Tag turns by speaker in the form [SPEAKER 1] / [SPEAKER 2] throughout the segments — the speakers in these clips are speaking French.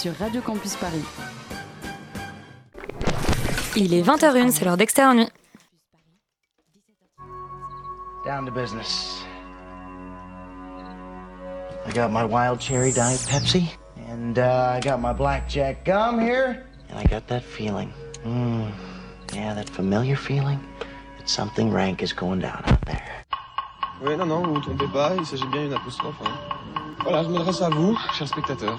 [SPEAKER 1] sur Radio Campus Paris.
[SPEAKER 2] Il est 20h01, c'est l'heure d'extérieur nuit.
[SPEAKER 3] Down to business. I got my wild cherry diet Pepsi, and uh, I got my blackjack gum here, and I got that feeling. Mm, yeah, that familiar feeling that something rank is going down out there.
[SPEAKER 4] Oui, non, non, vous ne vous trompez pas, il s'agit bien d'une apostrophe. Hein. Voilà, je m'adresse à vous, chers spectateurs.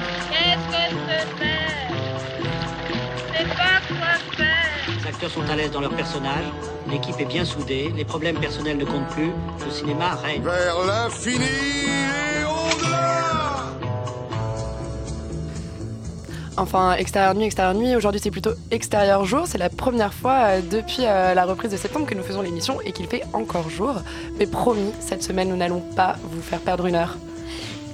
[SPEAKER 5] Acteurs sont à l'aise dans leur personnage, l'équipe est bien soudée, les problèmes personnels ne comptent plus, le cinéma règne.
[SPEAKER 6] Vers l'infini et au-delà
[SPEAKER 7] Enfin, extérieur nuit, extérieur nuit. Aujourd'hui, c'est plutôt extérieur jour. C'est la première fois euh, depuis euh, la reprise de septembre que nous faisons l'émission et qu'il fait encore jour. Mais promis, cette semaine, nous n'allons pas vous faire perdre une heure.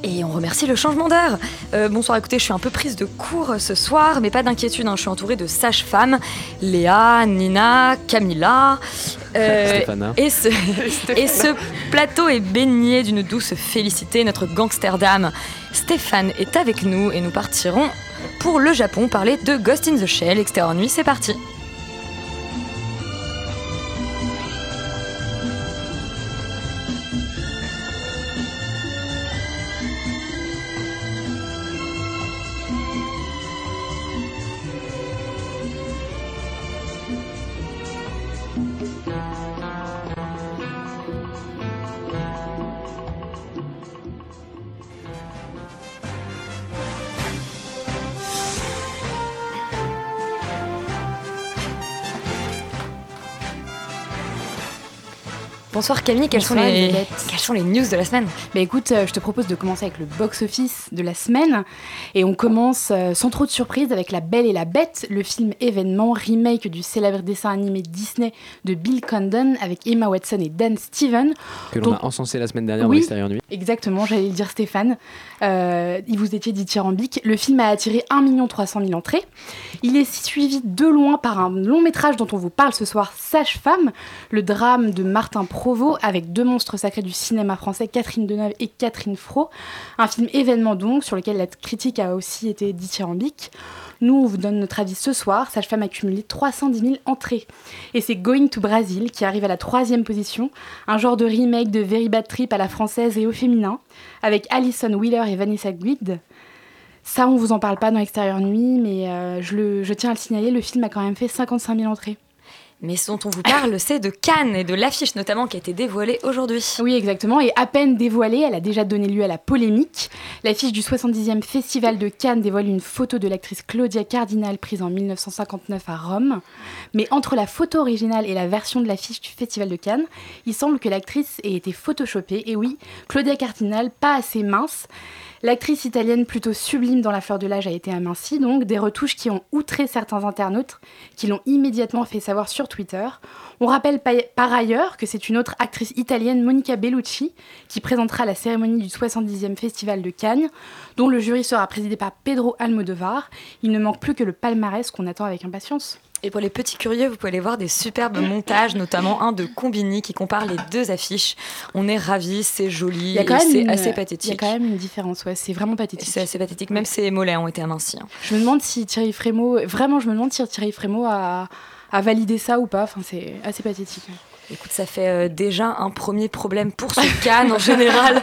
[SPEAKER 2] Et on remercie le changement d'heure. Euh, bonsoir, écoutez, je suis un peu prise de cours ce soir, mais pas d'inquiétude, hein, je suis entourée de sages-femmes. Léa, Nina, Camilla. euh, et, ce, et ce plateau est baigné d'une douce félicité. Notre gangsterdam Stéphane est avec nous et nous partirons pour le Japon parler de Ghost in the Shell. Extérieur nuit, c'est parti. Bonsoir Camille, quelles, sont les,
[SPEAKER 8] Elisabeth.
[SPEAKER 2] quelles sont les news de la semaine
[SPEAKER 8] Bah écoute, euh, je te propose de commencer avec le box-office de la semaine. Et on commence euh, sans trop de surprise avec La Belle et la Bête, le film événement, remake du célèbre dessin animé Disney de Bill Condon avec Emma Watson et Dan Steven.
[SPEAKER 9] Que l'on
[SPEAKER 8] Donc-
[SPEAKER 9] a encensé la semaine dernière
[SPEAKER 8] Oui.
[SPEAKER 9] dans l'extérieur nuit.
[SPEAKER 8] Exactement, j'allais le dire Stéphane. Euh, il vous étiez dithyrambique. Le film a attiré 1 300 000 entrées. Il est suivi de loin par un long métrage dont on vous parle ce soir, Sage-Femme, le drame de Martin Avec deux monstres sacrés du cinéma français, Catherine Deneuve et Catherine Fro. Un film événement donc, sur lequel la critique a aussi été dithyrambique. Nous, on vous donne notre avis ce soir. Sage-Femme a cumulé 310 000 entrées. Et c'est Going to Brazil qui arrive à la troisième position, un genre de remake de Very Bad Trip à la française et au féminin, avec Alison Wheeler et Vanessa Guid. Ça, on vous en parle pas dans l'extérieur nuit, mais euh, je, je tiens à le signaler, le film a quand même fait 55 000 entrées.
[SPEAKER 2] Mais ce dont on vous parle, c'est de Cannes et de l'affiche notamment qui a été dévoilée aujourd'hui.
[SPEAKER 8] Oui, exactement. Et à peine dévoilée, elle a déjà donné lieu à la polémique. L'affiche du 70e Festival de Cannes dévoile une photo de l'actrice Claudia Cardinal prise en 1959 à Rome. Mais entre la photo originale et la version de l'affiche du Festival de Cannes, il semble que l'actrice ait été photoshopée. Et oui, Claudia Cardinal, pas assez mince. L'actrice italienne plutôt sublime dans la fleur de l'âge a été amincie, donc des retouches qui ont outré certains internautes, qui l'ont immédiatement fait savoir sur Twitter. On rappelle pa- par ailleurs que c'est une autre actrice italienne, Monica Bellucci, qui présentera la cérémonie du 70e Festival de Cannes, dont le jury sera présidé par Pedro Almodovar. Il ne manque plus que le palmarès qu'on attend avec impatience.
[SPEAKER 2] Et pour les petits curieux, vous pouvez aller voir des superbes montages, notamment un de Combini qui compare les deux affiches. On est ravis, c'est joli, c'est
[SPEAKER 8] une-
[SPEAKER 2] assez
[SPEAKER 8] Il y a
[SPEAKER 2] pathétique.
[SPEAKER 8] quand même une différence, ouais, c'est vraiment pathétique.
[SPEAKER 2] C'est assez pathétique, même ses mollets ont été amincis. hein.
[SPEAKER 8] Je me demande si Thierry Frémaux, vraiment, je me demande si Thierry Frémaux a, a validé ça ou pas. Enfin, c'est assez pathétique.
[SPEAKER 2] Écoute, ça fait euh, déjà un premier problème pour ce Cannes en général.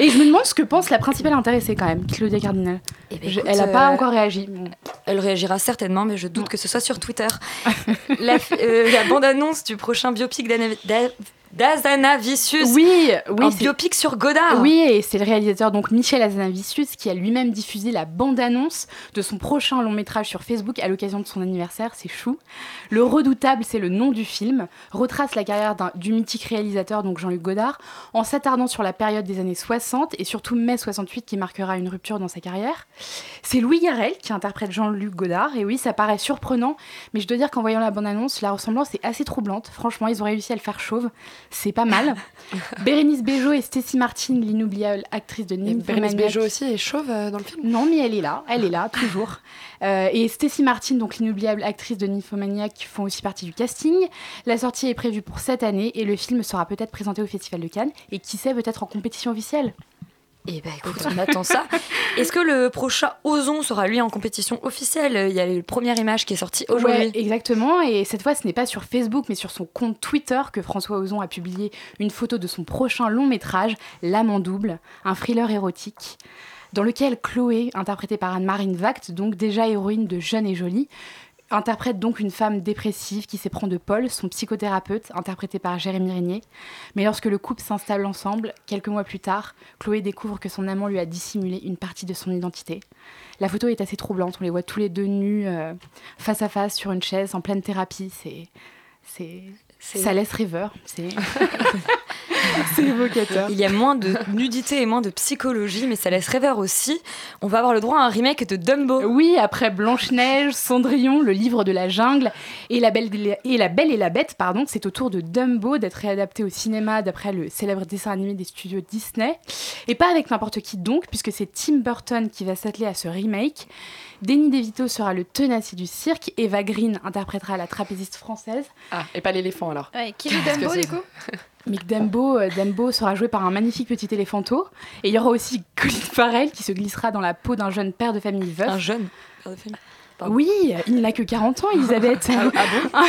[SPEAKER 8] Et je me demande ce que pense la principale intéressée quand même, Claudia Cardinal.
[SPEAKER 2] Eh ben, écoute,
[SPEAKER 8] elle n'a pas
[SPEAKER 2] euh,
[SPEAKER 8] encore réagi. Bon.
[SPEAKER 2] Elle réagira certainement, mais je doute que ce soit sur Twitter. la, euh, la bande-annonce du prochain biopic d'Anna- d'A- d'Azanavicius.
[SPEAKER 8] Oui,
[SPEAKER 2] un
[SPEAKER 8] oui, c'est-
[SPEAKER 2] biopic sur Godard.
[SPEAKER 8] Oui, et c'est le réalisateur donc Michel Azanavicius qui a lui-même diffusé la bande-annonce de son prochain long métrage sur Facebook à l'occasion de son anniversaire, c'est chou. Le Redoutable, c'est le nom du film, retrace la carrière du mythique réalisateur donc Jean-Luc Godard en s'attardant sur la période des années 60 et surtout mai 68 qui marquera une rupture dans sa carrière. C'est Louis Garrel qui interprète Jean-Luc Godard et oui, ça paraît surprenant, mais je dois dire qu'en voyant la bande-annonce, la ressemblance est assez troublante. Franchement, ils ont réussi à le faire chauve. C'est pas mal. Bérénice Bejo et Stacy Martin, l'inoubliable actrice de
[SPEAKER 7] Et Bérénice
[SPEAKER 8] Nymphomaniac.
[SPEAKER 7] Bejo aussi est chauve euh, dans le film?
[SPEAKER 8] Non, mais elle est là, elle est là, toujours. Euh, et Stacy Martin, donc l'inoubliable actrice de Nymphomaniac, font aussi partie du casting. La sortie est prévue pour cette année et le film sera peut-être présenté au Festival de Cannes et qui sait, peut-être en compétition officielle?
[SPEAKER 2] Et bah écoute, on attend ça. Est-ce que le prochain Ozon sera lui en compétition officielle? Il y a eu la première image qui est sortie aujourd'hui.
[SPEAKER 8] Ouais, exactement. Et cette fois, ce n'est pas sur Facebook, mais sur son compte Twitter que François Ozon a publié une photo de son prochain long métrage, L'âme en double, un thriller érotique, dans lequel Chloé, interprétée par Anne-Marine Vact, donc déjà héroïne de Jeune et Jolie, interprète donc une femme dépressive qui s'éprend de Paul, son psychothérapeute, interprété par Jérémy Régnier. Mais lorsque le couple s'installe ensemble, quelques mois plus tard, Chloé découvre que son amant lui a dissimulé une partie de son identité. La photo est assez troublante, on les voit tous les deux nus, euh, face à face, sur une chaise, en pleine thérapie. C'est. C'est. Ça laisse rêveur. C'est. c'est évocateur.
[SPEAKER 2] Il y a moins de nudité et moins de psychologie, mais ça laisse rêveur aussi. On va avoir le droit à un remake de Dumbo.
[SPEAKER 8] Oui, après Blanche-Neige, Cendrillon, le livre de la jungle et La Belle et la, Belle et la Bête, pardon, c'est au tour de Dumbo d'être réadapté au cinéma d'après le célèbre dessin animé des studios Disney. Et pas avec n'importe qui donc, puisque c'est Tim Burton qui va s'atteler à ce remake. Danny DeVito sera le tenacier du cirque, Eva Green interprétera la trapéziste française.
[SPEAKER 7] Ah, et pas l'éléphant alors.
[SPEAKER 1] Ouais, qui
[SPEAKER 7] que
[SPEAKER 1] Dumbo du coup
[SPEAKER 8] Mick Dumbo, euh, Dumbo sera joué par un magnifique petit éléphanto. Et il y aura aussi Colin Farrell qui se glissera dans la peau d'un jeune père de famille veuf.
[SPEAKER 2] Un jeune père de famille. Pardon.
[SPEAKER 8] Oui, il n'a que 40 ans, Elisabeth.
[SPEAKER 7] Ah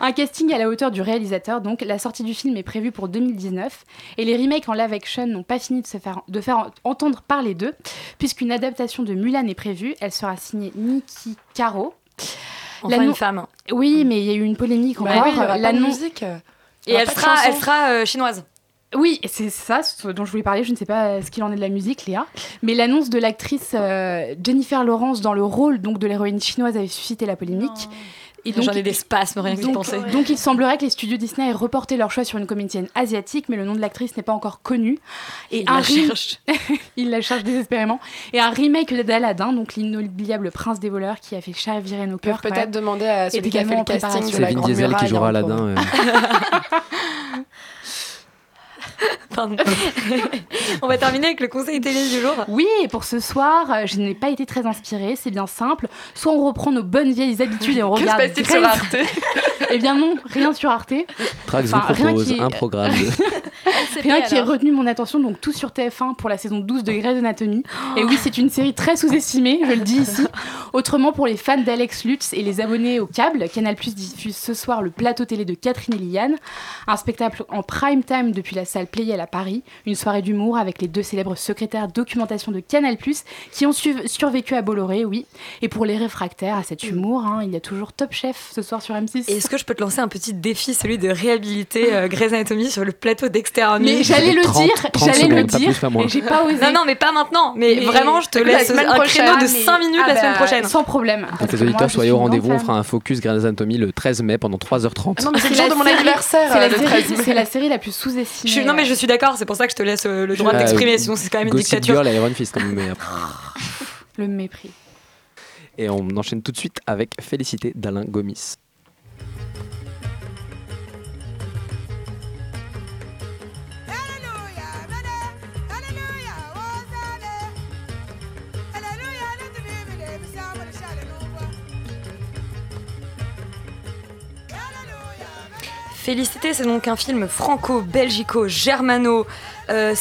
[SPEAKER 8] un, un casting à la hauteur du réalisateur. Donc, la sortie du film est prévue pour 2019. Et les remakes en live action n'ont pas fini de, se faire, de faire entendre parler d'eux, puisqu'une adaptation de Mulan est prévue. Elle sera signée Nikki Caro.
[SPEAKER 2] Enfin,
[SPEAKER 8] L'annon-
[SPEAKER 2] une femme.
[SPEAKER 8] Oui, mais il y a eu une polémique
[SPEAKER 7] Bah
[SPEAKER 8] encore.
[SPEAKER 7] oui,
[SPEAKER 8] L'annonce-
[SPEAKER 7] musique.
[SPEAKER 2] Et sera, elle sera euh, chinoise.
[SPEAKER 8] Oui, c'est ça ce dont je voulais parler. Je ne sais pas euh, ce qu'il en est de la musique, Léa. Mais l'annonce de l'actrice euh, Jennifer Lawrence dans le rôle donc, de l'héroïne chinoise avait suscité la polémique. Et
[SPEAKER 2] J'en ai des spasmes, rien que d'y
[SPEAKER 8] donc,
[SPEAKER 2] penser.
[SPEAKER 8] donc il semblerait que les studios Disney aient reporté leur choix sur une comédienne asiatique, mais le nom de l'actrice n'est pas encore connu. Et
[SPEAKER 2] Il
[SPEAKER 8] un
[SPEAKER 2] la cherche.
[SPEAKER 8] il la cherche désespérément. Et un remake d'Aladin, donc l'inoubliable prince des voleurs qui a fait chavirer nos cœurs.
[SPEAKER 7] peut-être demander à celui qui a fait le casting Grande
[SPEAKER 9] Diesel qui jouera
[SPEAKER 7] hein,
[SPEAKER 9] Aladdin. euh.
[SPEAKER 2] Pardon. On va terminer avec le conseil télé du jour.
[SPEAKER 8] Oui, et pour ce soir, euh, je n'ai pas été très inspirée, c'est bien simple. Soit on reprend nos bonnes vieilles habitudes et on
[SPEAKER 7] Que se
[SPEAKER 8] regarde.
[SPEAKER 7] passe-t-il sur Arte
[SPEAKER 8] Eh bien non, rien sur Arte.
[SPEAKER 9] Trax vous
[SPEAKER 8] Enfin, rien
[SPEAKER 9] propose
[SPEAKER 8] qui-
[SPEAKER 9] un programme. de-
[SPEAKER 8] Rien qui ait retenu mon attention, donc tout sur TF1 pour la saison 12 de Grey's Anatomy. Et oui, c'est une série très sous-estimée, je le dis ici. Autrement, pour les fans d'Alex Lutz et les abonnés au câble, Canal Plus diffuse ce soir le plateau télé de Catherine et Liane, un spectacle en prime time depuis la salle Playel à Paris, une soirée d'humour avec les deux célèbres secrétaires documentation de Canal Plus qui ont su- survécu à Bolloré, oui. Et pour les réfractaires à cet humour, hein, il y a toujours Top Chef ce soir sur M6.
[SPEAKER 2] Et Est-ce que je peux te lancer un petit défi, celui de réhabiliter euh, Grey's Anatomy sur le plateau d'Extérieur
[SPEAKER 8] Mais j'allais le
[SPEAKER 9] 30,
[SPEAKER 8] dire,
[SPEAKER 9] 30
[SPEAKER 8] j'allais le dire, j'ai pas osé.
[SPEAKER 2] Non, non, mais pas maintenant. Mais,
[SPEAKER 8] Mais
[SPEAKER 2] vraiment, je te
[SPEAKER 8] la
[SPEAKER 2] laisse
[SPEAKER 8] semaine
[SPEAKER 2] un
[SPEAKER 8] prochaine.
[SPEAKER 2] créneau de
[SPEAKER 8] Ah, mais-
[SPEAKER 2] 5 minutes
[SPEAKER 8] ah
[SPEAKER 2] la semaine
[SPEAKER 8] bah,
[SPEAKER 2] prochaine.
[SPEAKER 8] Sans problème.
[SPEAKER 9] Donc les auditeurs, soyez au rendez-vous. On fera un focus Grey's Anatomy le 13 mai pendant 3h30.
[SPEAKER 7] Non, mais c'est le
[SPEAKER 8] la
[SPEAKER 7] jour de mon anniversaire,
[SPEAKER 8] C'est la, série-
[SPEAKER 7] 13 mai.
[SPEAKER 8] c'est la série la plus
[SPEAKER 2] Je
[SPEAKER 8] sous-estimée.
[SPEAKER 2] suis- non, mais
[SPEAKER 8] euh,
[SPEAKER 2] je suis d'accord, c'est pour ça que je te laisse euh, le droit
[SPEAKER 9] Euh,
[SPEAKER 2] d'exprimer, sinon c'est quand même une
[SPEAKER 9] Gossip
[SPEAKER 2] dictature.
[SPEAKER 9] Girl et Iron Fist quand même. mais après-
[SPEAKER 8] Le mépris.
[SPEAKER 9] Et on enchaîne tout de suite avec Félicité d'Alain Gomis.
[SPEAKER 2] Félicité, c'est donc un film franco-belgico-germano. euh,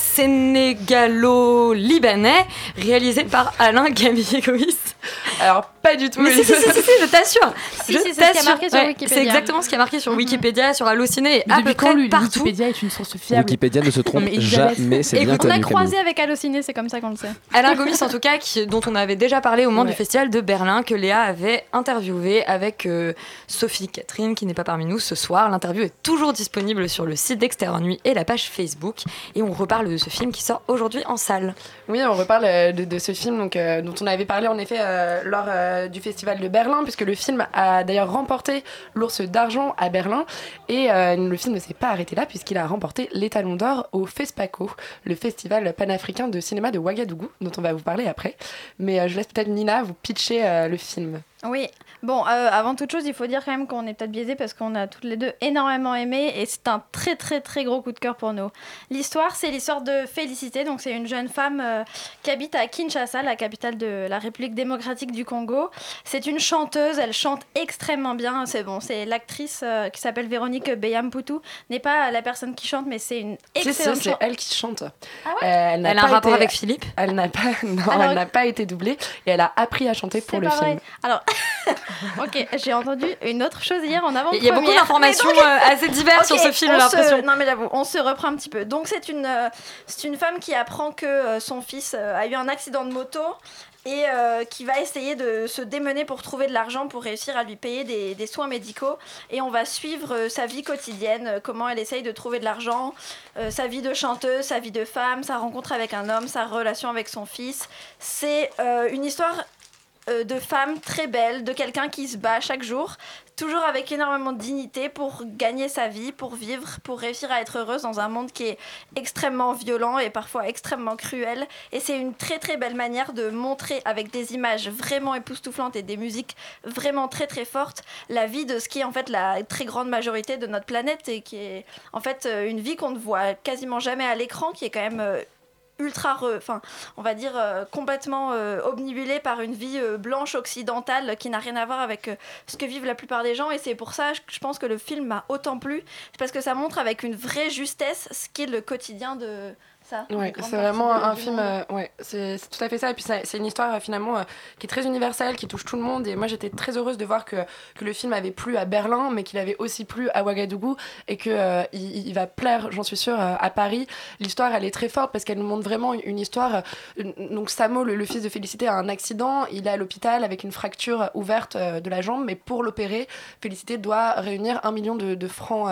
[SPEAKER 2] réalisé par Alain Gamigois.
[SPEAKER 7] Alors, pas du tout.
[SPEAKER 2] Mais si, si, si, si, si, je t'assure.
[SPEAKER 1] Si,
[SPEAKER 2] je
[SPEAKER 1] si, c'est ce qui a marqué sur Wikipédia.
[SPEAKER 2] C'est exactement ce qui a marqué sur Wikipédia, sur Allociné et à peu
[SPEAKER 8] quand
[SPEAKER 2] près
[SPEAKER 8] lui,
[SPEAKER 2] partout.
[SPEAKER 8] Wikipédia est une source fiable
[SPEAKER 9] Wikipédia ne se trompe jamais, c'est bien
[SPEAKER 2] Écoute,
[SPEAKER 1] On a croisé
[SPEAKER 9] Camille.
[SPEAKER 1] avec Allociné, c'est comme ça qu'on le sait.
[SPEAKER 2] Alain Gomis, en tout cas, qui- dont on avait déjà parlé au moment
[SPEAKER 7] Ouais.
[SPEAKER 2] du festival de Berlin, que Léa avait interviewé avec euh, Sophie Catherine, qui n'est pas parmi nous ce soir. L'interview est toujours disponible sur le site d'Extérieur Nuit et la page Facebook. Et on reparle de ce film qui sort aujourd'hui en salle.
[SPEAKER 7] Oui, on reparle euh, de, de ce film donc, euh, dont on avait parlé en effet euh, lors euh, du festival de Berlin, puisque le film a d'ailleurs remporté l'ours d'argent à Berlin. Et euh, le film ne s'est pas arrêté là, puisqu'il a remporté l'étalon d'or au FESPACO, le festival panafricain de cinéma de Ouagadougou, dont on va vous parler après. Mais je laisse peut-être Nina vous pitcher le film.
[SPEAKER 1] Oui, bon, euh, avant toute chose, il faut dire quand même qu'on est peut-être biaisé parce qu'on a toutes les deux énormément aimé et c'est un très très très gros coup de cœur pour nous. L'histoire, c'est l'histoire de Félicité, donc c'est une jeune femme euh, qui habite à Kinshasa, la capitale de la République démocratique du Congo. C'est une chanteuse, elle chante extrêmement bien, c'est bon, c'est l'actrice euh, qui s'appelle Véronique Beyamputu, n'est pas la personne qui chante, mais c'est une excellente
[SPEAKER 7] c'est elle qui chante.
[SPEAKER 1] Ah
[SPEAKER 7] elle
[SPEAKER 2] a un
[SPEAKER 7] pas
[SPEAKER 2] rapport
[SPEAKER 7] été-
[SPEAKER 2] avec Philippe
[SPEAKER 7] Elle n'a pas, non,
[SPEAKER 1] Alors-
[SPEAKER 7] elle n'a pas été doublée et elle a appris à chanter pour le
[SPEAKER 1] pas
[SPEAKER 7] film.
[SPEAKER 1] vrai. Alors, ok, j'ai entendu une autre chose hier en avant.
[SPEAKER 2] Il y a beaucoup d'informations euh, assez diverses sur ce film, j'ai l'impression.
[SPEAKER 1] Non mais j'avoue, on se reprend un petit peu. Donc c'est une, euh, c'est une femme qui apprend que euh, son fils a eu un accident de moto et euh, qui va essayer de se démener pour trouver de l'argent pour réussir à lui payer des, des soins médicaux. Et on va suivre euh, sa vie quotidienne, euh, comment elle essaye de trouver de l'argent, sa vie de chanteuse, sa vie de femme, sa rencontre avec un homme, sa relation avec son fils. C'est une histoire euh, de femme très belle, de quelqu'un qui se bat chaque jour, toujours avec énormément de dignité pour gagner sa vie, pour vivre, pour réussir à être heureuse dans un monde qui est extrêmement violent et parfois extrêmement cruel. Et c'est une très très belle manière de montrer avec des images vraiment époustouflantes et des musiques vraiment très très fortes la vie de ce qui est en fait la très grande majorité de notre planète et qui est en fait euh, une vie qu'on ne voit quasiment jamais à l'écran, qui est quand même euh, ultra, enfin, on va dire euh, complètement euh, par une vie euh, blanche occidentale qui n'a rien à voir avec euh, ce que vivent la plupart des gens. Et c'est pour ça, je, je pense que le film m'a autant plu, c'est parce que ça montre avec une vraie justesse ce qu'est le quotidien de ça.
[SPEAKER 7] Ouais, c'est vraiment un film, euh, ouais, c'est tout à fait ça. Et puis c'est une histoire euh, finalement euh, qui est très universelle, qui touche tout le monde. Et moi j'étais très heureuse de voir que, que le film avait plu à Berlin, mais qu'il avait aussi plu à Ouagadougou et que il, il va plaire, j'en suis sûre, à Paris. L'histoire elle est très forte parce qu'elle nous montre vraiment une, une histoire. une- donc Samo, le, le fils de Félicité, a un accident. Il est à l'hôpital avec une fracture ouverte de la jambe, mais pour l'opérer, Félicité doit réunir un million de, de francs,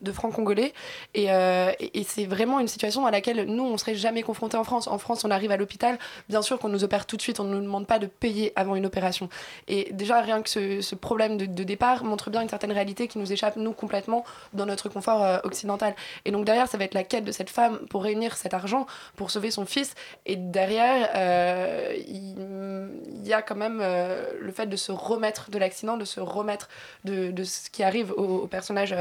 [SPEAKER 7] de francs congolais. Et, et- et c'est vraiment une situation à laquelle nous, on serait jamais confrontés en France. En France, on arrive à l'hôpital, bien sûr qu'on nous opère tout de suite, on ne nous demande pas de payer avant une opération. Et déjà, rien que ce, problème de, départ montre bien une certaine réalité qui nous échappe, nous, complètement, dans notre confort euh, occidental. Et donc derrière, ça va être la quête de cette femme pour réunir cet argent, pour sauver son fils. Et derrière, euh, il, y a quand même euh, le fait de se remettre de l'accident, de se remettre de, ce qui arrive au, personnage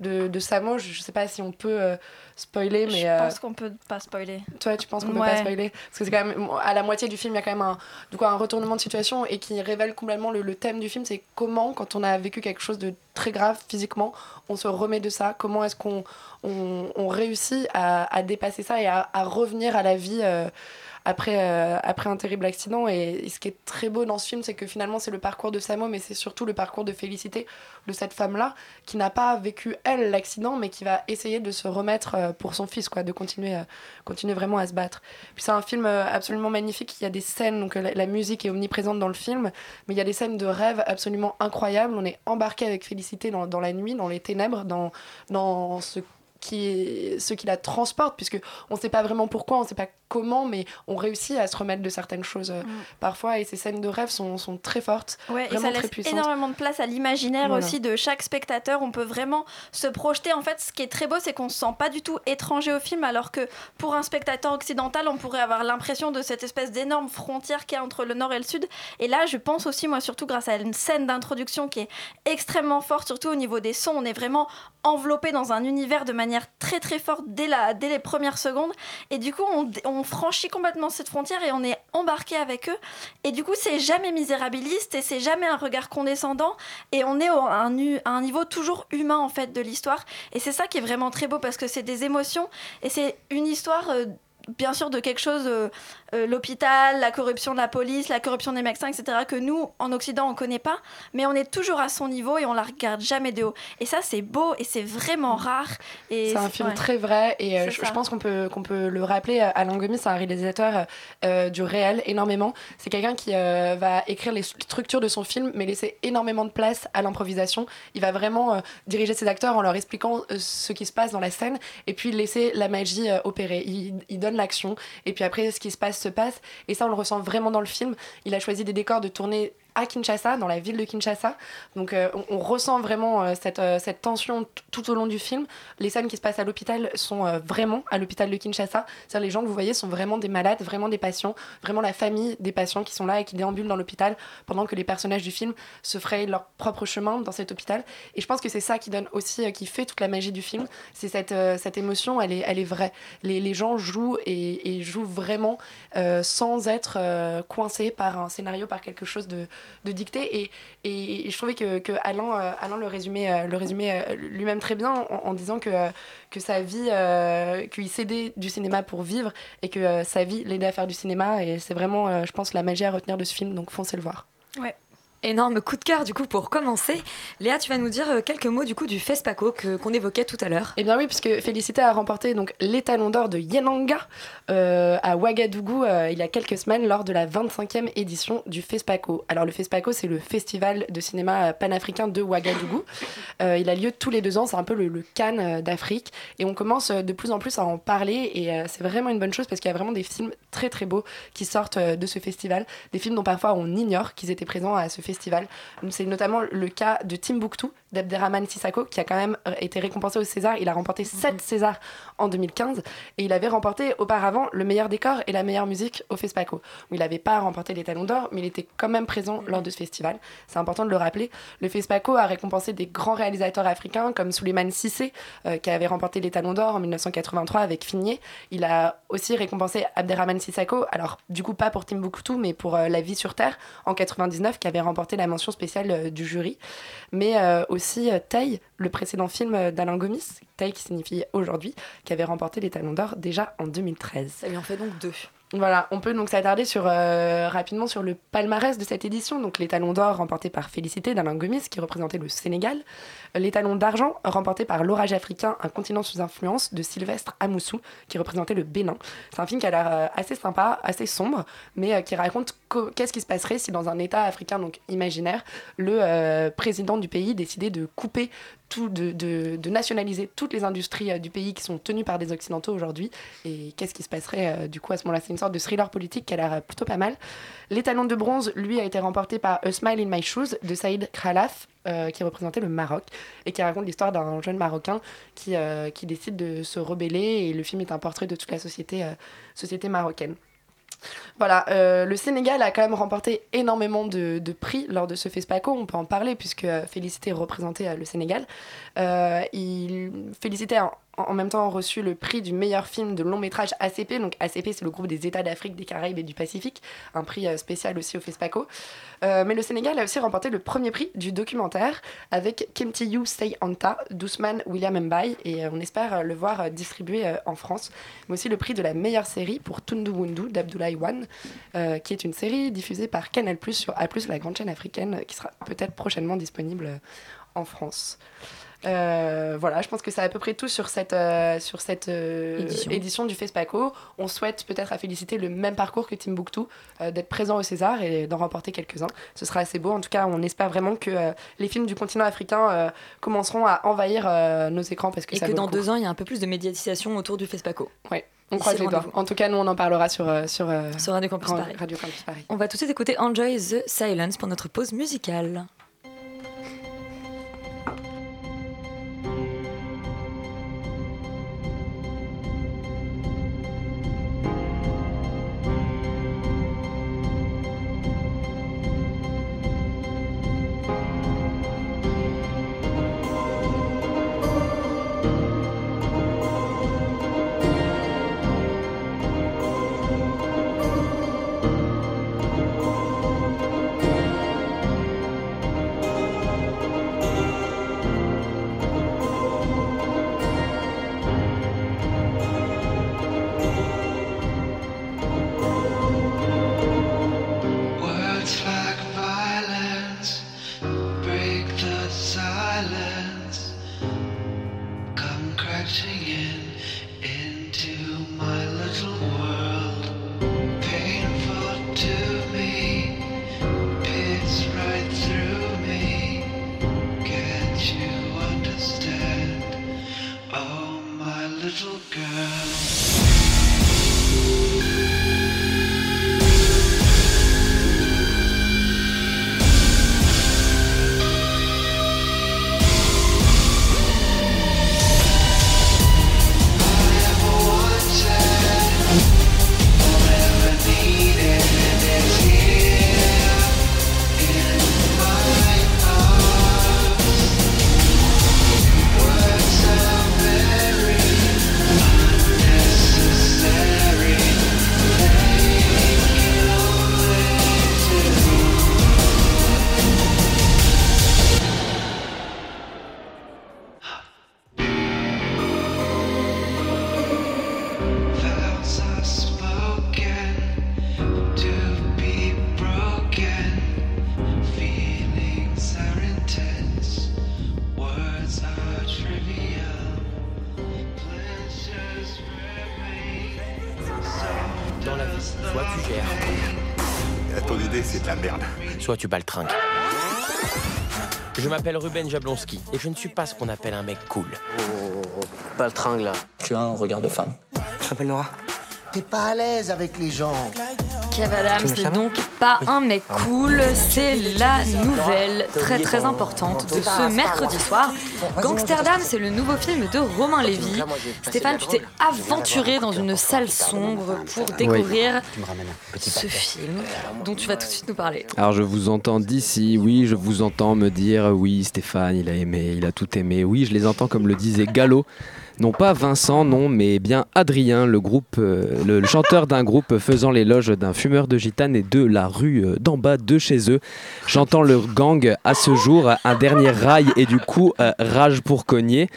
[SPEAKER 7] de, de Samo. Je, je sais pas si on peut spoiler, mais...
[SPEAKER 1] Je
[SPEAKER 7] euh,
[SPEAKER 1] pense qu'on peut pas spoiler.
[SPEAKER 7] toi, tu penses qu'on peut
[SPEAKER 1] Ouais.
[SPEAKER 7] pas spoiler? Parce que c'est quand même à la moitié du film, il y a quand même un, du coup, un retournement de situation et qui révèle complètement le, le thème du film. C'est comment, quand on a vécu quelque chose de très grave physiquement, on se remet de ça? Comment est-ce qu'on on, on réussit à, à dépasser ça et à, à revenir à la vie euh, après, euh, après un terrible accident. Et, ce qui est très beau dans ce film, c'est que finalement, c'est le parcours de Samo, mais c'est surtout le parcours de Félicité, de cette femme-là, qui n'a pas vécu, elle, l'accident, mais qui va essayer de se remettre euh, pour son fils, quoi, de continuer, euh, continuer vraiment à se battre. Puis c'est un film absolument magnifique. Il y a des scènes, donc la, la musique est omniprésente dans le film, mais il y a des scènes de rêve absolument incroyables. On est embarqué avec Félicité dans, dans la nuit, dans les ténèbres, dans, dans ce qui est ce qui la transporte puisque on sait pas vraiment pourquoi on sait pas comment mais on réussit à se remettre de certaines choses euh, parfois et ces scènes de rêve sont, sont très fortes
[SPEAKER 1] Ouais, et ça
[SPEAKER 7] très
[SPEAKER 1] laisse
[SPEAKER 7] puissantes
[SPEAKER 1] énormément de place à l'imaginaire
[SPEAKER 7] Voilà.
[SPEAKER 1] aussi de chaque spectateur. On peut vraiment se projeter. En fait, ce qui est très beau, c'est qu'on se sent pas du tout étranger au film, alors que pour un spectateur occidental, on pourrait avoir l'impression de cette espèce d'énorme frontière qu'il y a entre le nord et le sud. Et là, je pense aussi, moi, surtout grâce à une scène d'introduction qui est extrêmement forte, surtout au niveau des sons, on est vraiment enveloppé dans un univers de manière très très forte dès, la, dès les premières secondes. Et du coup, on, franchit complètement cette frontière et on est embarqué avec eux. Et du coup, c'est jamais misérabiliste et c'est jamais un regard condescendant. Et on est au- à un, un niveau toujours humain en fait de l'histoire. Et c'est ça qui est vraiment très beau parce que c'est des émotions et c'est une histoire. euh, bien sûr de quelque chose, euh, l'hôpital, la corruption de la police, la corruption des médecins, etc., que nous, en Occident, on connaît pas, mais on est toujours à son niveau et on la regarde jamais de haut. Et ça, c'est beau et c'est vraiment rare.
[SPEAKER 7] C'est un film
[SPEAKER 1] ouais.
[SPEAKER 7] très vrai et euh, je, pense qu'on peut, qu'on peut le rappeler. euh, Alain Gomis, c'est un réalisateur euh, du réel énormément. C'est quelqu'un qui va écrire les structures de son film mais laisser énormément de place à l'improvisation. Il va vraiment diriger ses acteurs en leur expliquant ce qui se passe dans la scène et puis laisser la magie opérer. Il, il donne l'action et puis après ce qui se passe se passe et ça on le ressent vraiment dans le film. Il a choisi des décors de tourner à Kinshasa, dans la ville de Kinshasa. Donc euh, on, ressent vraiment euh, cette, euh, cette tension tout au long du film. Les scènes qui se passent à l'hôpital sont vraiment à l'hôpital de Kinshasa. C'est-à-dire les gens que vous voyez sont vraiment des malades, vraiment des patients, vraiment la famille des patients qui sont là et qui déambulent dans l'hôpital pendant que les personnages du film se frayent leur propre chemin dans cet hôpital. Et je pense que c'est ça qui donne aussi, qui fait toute la magie du film. C'est cette, émotion, elle est, vraie. Les, gens jouent et, jouent vraiment sans être coincés par un scénario, par quelque chose de, de dicté. Et, et, je trouvais que, que Alain, euh, le résumait, euh, le résumait euh, lui-même très bien en, disant que, que sa vie, qu'il s'aidait du cinéma pour vivre et que sa vie l'aidait à faire du cinéma. Et c'est vraiment, je pense, la magie à retenir de ce film. Donc foncez le voir.
[SPEAKER 1] Ouais.
[SPEAKER 2] Énorme coup de cœur du coup pour commencer. Léa, tu vas nous dire euh, quelques mots du coup du FESPACO qu'on évoquait tout à l'heure.
[SPEAKER 7] Eh bien oui, puisque Félicité a remporté donc les talons d'or de Yenanga euh, à Ouagadougou euh, il y a quelques semaines lors de la 25e édition du FESPACO. Alors le FESPACO, c'est le festival de cinéma panafricain de Ouagadougou. Euh, il a lieu tous les deux ans, c'est un peu le, le Cannes d'Afrique. Et on commence de plus en plus à en parler et c'est vraiment une bonne chose parce qu'il y a vraiment des films très très beaux qui sortent de ce festival. Des films dont parfois on ignore qu'ils étaient présents à ce festival. C'est notamment le cas de Timbuktu d'Abderrahman Sissako qui a quand même été récompensé au César. Il a remporté 7 Césars en 2015 et il avait remporté auparavant le meilleur décor et la meilleure musique au FESPACO. Où il n'avait pas remporté les talons d'or, mais il était quand même présent lors de ce festival. C'est important de le rappeler. Le FESPACO a récompensé des grands réalisateurs africains comme Souleymane Cissé euh, qui avait remporté les talons d'or en 1983 avec Figné. Il a aussi récompensé Abderrahman Sissako, alors du coup pas pour Timbuktu mais pour euh, La vie sur Terre en 99 qui avait remporté la mention spéciale euh, du jury. Mais euh, aussi euh, Tay, le précédent film euh, d'Alain Gomis, Tay qui signifie aujourd'hui, qui avait remporté les talons d'or déjà en 2013.
[SPEAKER 2] Ça lui en fait donc deux.
[SPEAKER 7] Voilà, on peut donc s'attarder sur, euh, rapidement sur le palmarès de cette édition. Donc les talons d'or remportés par Félicité d'Alain Gomis, qui représentait le Sénégal. Les talons d'argent remportés par L'orage africain, un continent sous influence de Sylvestre Amoussou, qui représentait le Bénin. C'est un film qui a l'air euh, assez sympa, assez sombre, mais euh, qui raconte co- qu'est-ce qui se passerait si dans un État africain donc imaginaire, le euh, président du pays décidait de couper de, nationaliser toutes les industries euh, du pays qui sont tenues par des Occidentaux aujourd'hui. Et qu'est-ce qui se passerait euh, du coup à ce moment-là? C'est une sorte de thriller politique qui a l'air euh, plutôt pas mal. Les talons de bronze, lui, a été remporté par A Smile in My Shoes de Saïd Khalaf. qui représentait le Maroc et qui raconte l'histoire d'un jeune Marocain qui, qui décide de se rebeller et le film est un portrait de toute la société, société marocaine. Voilà, euh, le Sénégal a quand même remporté énormément de, de prix lors de ce FESPACO, on peut en parler puisque Félicité représentait euh, le Sénégal. Euh, il, Félicité en, même temps reçu le prix du meilleur film de long métrage ACP, donc ACP c'est le groupe des États d'Afrique, des Caraïbes et du Pacifique, un prix euh, spécial aussi au FESPACO. Euh, mais le Sénégal a aussi remporté le premier prix du documentaire avec Kemti You Stay Anta d'Ousmane William Mbaye et euh, on espère le voir distribué en France. Mais aussi le prix de la meilleure série pour Tundu Wundu d'Abdoulaye Wan, qui est une série diffusée par Canal sur A, la grande chaîne africaine, qui sera peut-être prochainement disponible en France. Euh, voilà, je pense que c'est à peu près tout sur cette, euh, sur cette euh,
[SPEAKER 2] Édition.
[SPEAKER 7] édition. du FESPACO. On souhaite peut-être à féliciter le même parcours que Timbuktu, d'être présent au César et d'en remporter quelques-uns. Ce sera assez beau. En tout cas, on espère vraiment que les films du continent africain commenceront à envahir nos écrans parce que
[SPEAKER 2] Et
[SPEAKER 7] ça
[SPEAKER 2] que dans deux ans, il y a un peu plus de médiatisation autour du FESPACO.
[SPEAKER 7] Ouais, on croise les doigts. En tout cas, nous, on en parlera sur, sur,
[SPEAKER 2] Sur Radio Campus Paris.
[SPEAKER 7] Radio Campus Paris.
[SPEAKER 2] On va tout de suite écouter Enjoy the Silence pour notre pause musicale.
[SPEAKER 10] Soit tu baltringues. Je m'appelle Ruben Jablonski et je ne suis pas ce qu'on appelle un mec cool.
[SPEAKER 11] Baltringue là. Tu as un regard de femme.
[SPEAKER 3] Je m'appelle Nora. T'es pas à l'aise avec les gens.
[SPEAKER 2] Kev Adams
[SPEAKER 3] savoir
[SPEAKER 2] donc pas un mec cool, c'est la nouvelle très très importante de ce mercredi soir. Gangsterdam, c'est le nouveau film de Romain Lévy. Stéphane, tu t'es aventuré dans une salle sombre pour découvrir ce film dont tu vas tout de suite nous parler.
[SPEAKER 9] Alors je vous entends d'ici, oui, je vous entends me dire oui, Stéphane, il a aimé, il a tout aimé. Oui, je les entends comme le disait Gallo. Non pas Vincent, non, mais bien Adrien, le groupe, euh, le, le chanteur d'un groupe faisant l'éloge d'un fumeur de gitane et de la rue euh, d'en bas de chez eux. J'entends le gang à ce jour, un dernier rail et du coup euh, rage pour cogner.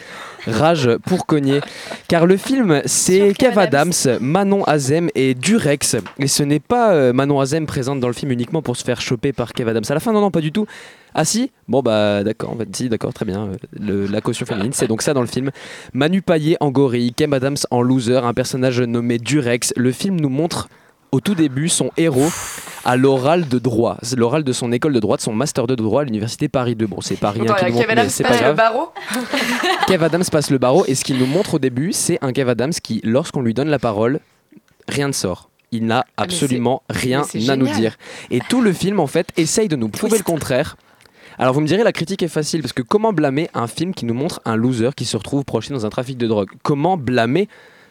[SPEAKER 9] Rage pour cogner. Car le film, c'est Kev Adams, Manon Azem et Durex. Et ce n'est pas Manon Azem présente dans le film uniquement pour se faire choper par Kev Adams. À la fin, non, non, pas du tout. Ah si Bon bah d'accord, en fait, si, d'accord, très bien. Le- la caution féminine, c'est donc ça dans le film. Manu Payet en gorille, Kev Adams en loser, un personnage nommé Durex. Le film nous montre au tout début son héros à l'oral de droit. L'oral de son école de droit, de son master de droit à l'université Paris 2. Bon, c'est qui
[SPEAKER 7] a
[SPEAKER 9] nous montre,
[SPEAKER 7] Kev
[SPEAKER 9] mais
[SPEAKER 7] Adams
[SPEAKER 9] c'est
[SPEAKER 7] passe
[SPEAKER 9] pas
[SPEAKER 7] le
[SPEAKER 9] grave.
[SPEAKER 7] barreau.
[SPEAKER 9] Kev Adams passe le barreau et ce qu'il nous montre au début, c'est un Kev Adams qui, lorsqu'on lui donne la parole, rien ne sort. Il n'a
[SPEAKER 7] Ah,
[SPEAKER 9] absolument rien à nous dire. Et tout le film, en fait, essaye de nous prouver le contraire. Alors vous me direz, la critique est facile, parce que comment blâmer un film qui nous montre un loser qui se retrouve projeté dans un trafic de drogue? Comment blâmer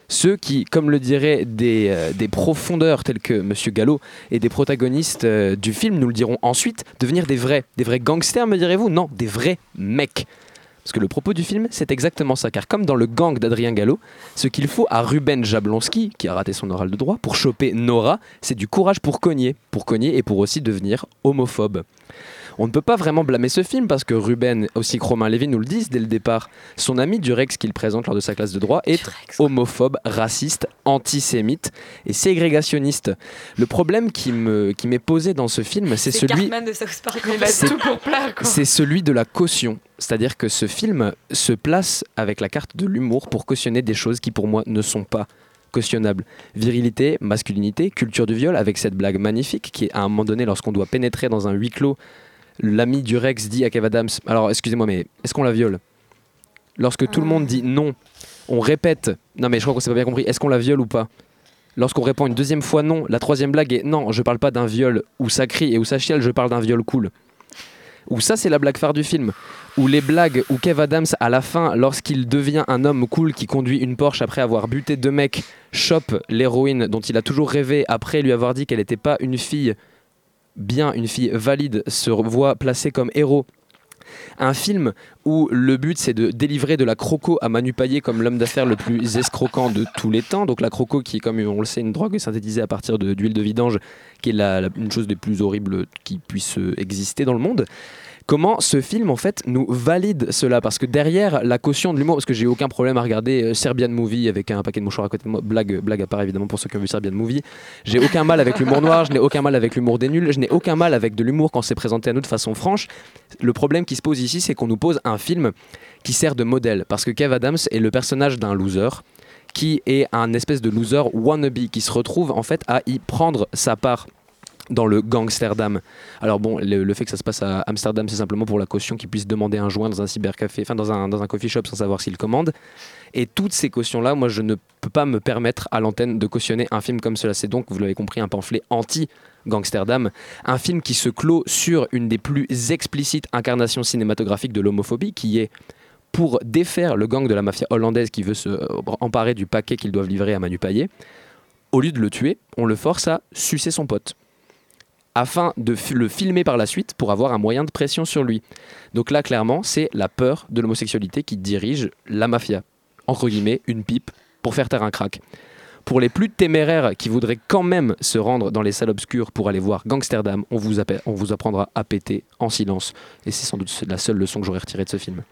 [SPEAKER 9] ceux qui, comme le diraient des, euh, profondeurs tels que Monsieur Gallo et des protagonistes euh, du film nous le diront ensuite, devenir des vrais, des vrais gangsters, me direz-vous? Non, des vrais mecs. Parce que le propos du film, c'est exactement ça. Car comme dans le gang d'Adrien Gallo, ce qu'il faut à Ruben Jablonski, qui a raté son oral de droit, pour choper Nora, c'est du courage pour cogner. Pour cogner et pour aussi devenir homophobe. On ne peut pas vraiment blâmer ce film parce que Ruben, aussi que Romain Lévy nous le disent dès le départ, son ami Durex qu'il présente lors de sa classe de droit est homophobe, raciste, antisémite et ségrégationniste. Le problème qui me qui m'est posé dans ce film, c'est celui c'est celui de la caution. C'est-à-dire que ce film se place avec la carte de l'humour pour cautionner des choses qui pour moi ne sont pas cautionnables. Virilité, masculinité, culture du viol, avec cette blague magnifique qui est à un moment donné, lorsqu'on doit pénétrer dans un huis clos, l'ami du Rex dit à Kev Adams, alors excusez-moi, mais est-ce qu'on la viole? Lorsque tout le monde dit non, on répète, non mais je crois qu'on s'est pas bien compris, est-ce qu'on la viole ou pas? Lorsqu'on répond une deuxième fois non, la troisième blague est non, je parle pas d'un viol où ça crie et où ça chiale, je parle d'un viol cool. Ou ça, c'est la blague phare du film. Ou les blagues où Kev Adams, à la fin, lorsqu'il devient un homme cool qui conduit une Porsche après avoir buté deux mecs, chope l'héroïne dont il a toujours rêvé après lui avoir dit qu'elle n'était pas une fille bien, une fille valide, se voit placée comme héros. Un film où le but c'est de délivrer de la croco à Manu Payet comme l'homme d'affaires le plus escroquant de tous les temps. Donc la croco qui est comme on le sait une drogue synthétisée à partir d'huile de vidange qui est la- une chose des plus horribles qui puisse euh, exister dans le monde. Comment ce film en fait nous valide cela? Parce que derrière la caution de l'humour, parce que j'ai aucun problème à regarder euh, Serbian Movie avec un paquet de mouchoirs à côté de moi, blague, blague à part évidemment pour ceux qui ont vu Serbian Movie, j'ai aucun mal avec l'humour noir, je n'ai aucun mal avec l'humour des nuls, je n'ai aucun mal avec de l'humour quand c'est présenté à nous de façon franche. Le problème qui se pose ici, c'est qu'on nous pose un film qui sert de modèle. Parce que Kev Adams est le personnage d'un loser qui est un espèce de loser wannabe qui se retrouve en fait à y prendre sa part dans le gangsterdam. Alors bon, le, fait que ça se passe à Amsterdam, c'est simplement pour la caution qu'il puisse demander un joint dans un cybercafé, enfin dans un, dans un coffee shop sans savoir s'il commande. Et toutes ces cautions-là, moi je ne peux pas me permettre à l'antenne de cautionner un film comme cela. C'est donc, vous l'avez compris, un pamphlet anti-gangsterdam. Un film qui se clôt sur une des plus explicites incarnations cinématographiques de l'homophobie, qui est pour défaire le gang de la mafia hollandaise qui veut se euh, emparer du paquet qu'ils doivent livrer à Manu Payet, au lieu de le tuer, on le force à sucer son pote afin de le filmer par la suite pour avoir un moyen de pression sur lui. Donc là, clairement, c'est la peur de l'homosexualité qui dirige la mafia. Entre guillemets, une pipe pour faire taire un crack. Pour les plus téméraires qui voudraient quand même se rendre dans les salles obscures pour aller voir Gangsterdam, on vous, on vous apprendra à péter en silence. Et c'est sans doute la seule leçon que j'aurais retirée de ce film.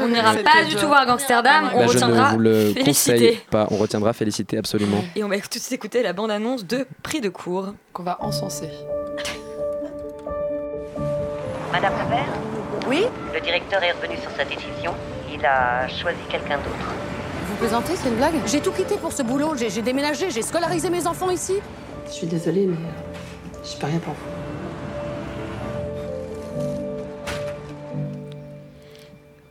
[SPEAKER 2] On n'ira pas du tout voir Gangsterdam, on
[SPEAKER 9] Bah, je
[SPEAKER 2] retiendra
[SPEAKER 9] ne vous le
[SPEAKER 2] Félicité.
[SPEAKER 9] conseille pas. On retiendra félicité absolument.
[SPEAKER 2] Et on va tout de suite écouter la bande-annonce de Prix de cours.
[SPEAKER 7] Qu'on va encenser.
[SPEAKER 12] Madame Levert Oui Le directeur est revenu sur sa décision. Il a choisi quelqu'un d'autre.
[SPEAKER 13] Vous
[SPEAKER 12] plaisantez, c'est une blague J'ai tout quitté pour ce boulot, j'ai j'ai déménagé, j'ai scolarisé mes enfants ici.
[SPEAKER 7] Je suis désolée, mais euh, je peux rien pour vous.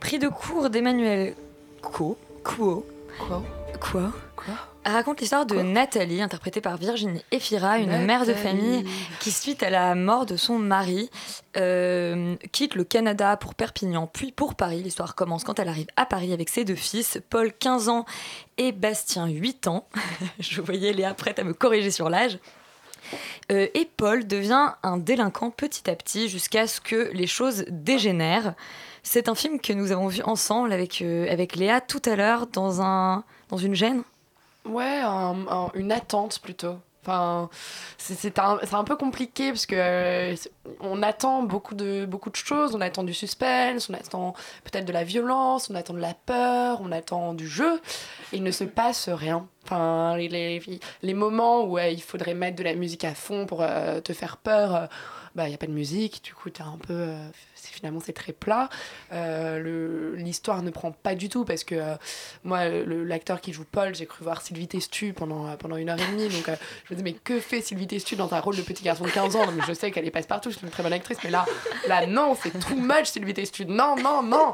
[SPEAKER 2] Prix de cours d'Emmanuel Co. Quo.
[SPEAKER 7] Quoi
[SPEAKER 2] Quoi
[SPEAKER 7] Quoi
[SPEAKER 2] raconte l'histoire de Nathalie, interprétée par Virginie Efira, une mère de famille qui, suite à la mort de son mari, euh, quitte le Canada pour Perpignan, puis pour Paris. L'histoire commence quand elle arrive à Paris avec ses deux fils, Paul 15 ans et Bastien 8 ans. Je voyais Léa prête à me corriger sur l'âge. Euh, et Paul devient un délinquant petit à petit jusqu'à ce que les choses dégénèrent. C'est un film que nous avons vu ensemble avec, euh, avec Léa tout à l'heure dans, un, dans une gêne.
[SPEAKER 7] Ouais, un- un- une attente plutôt. Enfin, c'est un, un peu compliqué parce que euh, on attend beaucoup de, beaucoup de choses. On attend du suspense, on attend peut-être de la violence, on attend de la peur, on attend du jeu. Il ne se passe rien. Enfin, les, les, moments où il faudrait mettre de la musique à fond pour euh, te faire peur, bah, il n'y a pas de musique. Du coup, t'es un peu. C'est- finalement, c'est très plat. Euh, L'histoire ne prend pas du tout parce que euh, moi, l'acteur qui joue Paul, j'ai cru voir Sylvie Testu pendant, euh, pendant une heure et demie. Donc, euh, je me dis, mais que fait Sylvie Testu dans un rôle de petit garçon de 15 ans? Non, mais Je sais qu'elle est passe-partout, c'est une très bonne actrice, mais là, là non, c'est too much Sylvie Testu. Non, non, non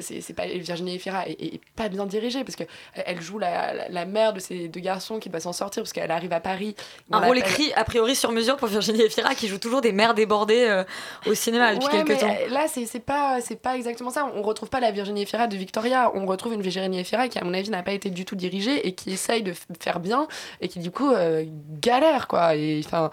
[SPEAKER 7] c'est pas Virginie Efira est, pas bien dirigée parce que elle joue la, la, la mère de ces deux garçons qui doit s'en sortir parce qu'elle arrive à Paris.
[SPEAKER 2] Un rôle écrit a priori sur mesure pour Virginie Efira qui joue toujours des mères débordées au cinéma depuis
[SPEAKER 7] Ouais,
[SPEAKER 2] quelques temps.
[SPEAKER 7] euh, Là, c'est pas, pas exactement ça. On retrouve pas la Virginie Efira de Victoria. On retrouve une Virginie Efira qui, à mon avis, n'a pas été du tout dirigée et qui essaye de faire bien et qui, du coup, euh, galère, quoi. Et, enfin,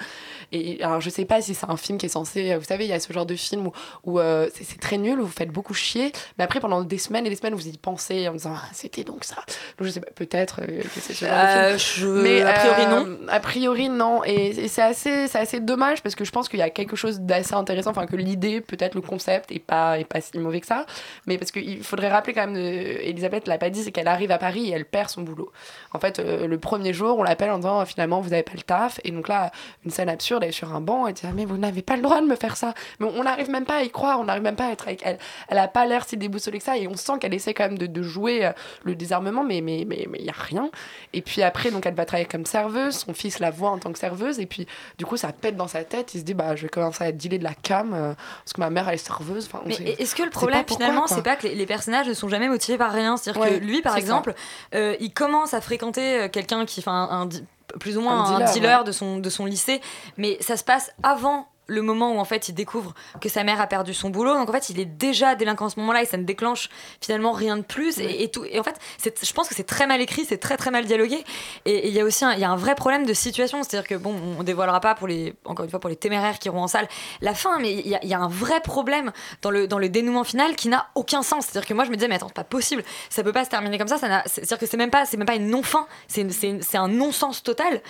[SPEAKER 7] et alors, je sais pas si c'est un film qui est censé. Vous savez, il y a ce genre de film où, où euh, c'est très nul, où vous faites beaucoup chier, mais après, pendant des semaines et des semaines, vous y pensez en disant, ah, c'était donc ça. Donc, je sais pas, peut-être euh, que c'est ce genre
[SPEAKER 2] Euh,
[SPEAKER 7] de film.
[SPEAKER 2] je-
[SPEAKER 7] Mais
[SPEAKER 2] a priori, non.
[SPEAKER 7] euh, a priori, non. Et, et c'est assez, assez dommage parce que je pense qu'il y a quelque chose d'assez intéressant. Enfin, que l'idée, peut-être le concept, est pas, est pas si mauvais que ça. Mais parce qu'il faudrait rappeler quand même, euh, Elisabeth l'a pas dit, c'est qu'elle arrive à Paris et elle perd son boulot. En fait, euh, le premier jour, on l'appelle en disant Ah, finalement, vous avez pas le taf. Et donc là, une scène absurde, elle est sur un banc et dit Ah, mais vous n'avez pas le droit de me faire ça. Mais on n'arrive même pas à y croire, on n'arrive même pas à être avec elle. Elle a pas l'air si déboussolée que ça et on sent qu'elle essaie quand même de, jouer euh, le désarmement, mais il mais, mais, mais y a rien. Et puis après, donc elle va travailler comme serveuse, son fils la voit en tant que serveuse, et puis du coup, ça pète dans sa tête. Il se dit, bah, je vais commencer à dealer de la cam, euh, parce que ma mère, elle est serveuse. Enfin,
[SPEAKER 2] Mais est-ce que le problème finalement, c'est pas que les, les personnages ne sont jamais motivés par rien? C'est-à-dire
[SPEAKER 7] Ouais,
[SPEAKER 2] que lui, par exemple, euh, il commence à fréquenter euh, quelqu'un qui, enfin, plus ou moins
[SPEAKER 7] Un
[SPEAKER 2] un
[SPEAKER 7] dealer,
[SPEAKER 2] dealer,
[SPEAKER 7] ouais.
[SPEAKER 2] de, son, de son lycée, mais ça se passe avant le moment où en fait il découvre que sa mère a perdu son boulot. Donc en fait il est déjà délinquant à ce moment-là et ça ne déclenche finalement rien de plus. Et, et tout et en fait je pense que c'est très mal écrit c'est très très mal dialogué. Et il y a aussi un, y a un vrai problème de situation. C'est-à-dire que bon on dévoilera pas pour les encore une fois pour les téméraires qui iront en salle la fin mais il y, a- il y a un vrai problème dans le dans le dénouement final qui n'a aucun sens. C'est-à-dire que moi je me disais mais attends c'est pas possible. Ça peut pas se terminer comme ça. Ça c'est-à-dire que c'est même pas même pas une non fin c'est un non sens total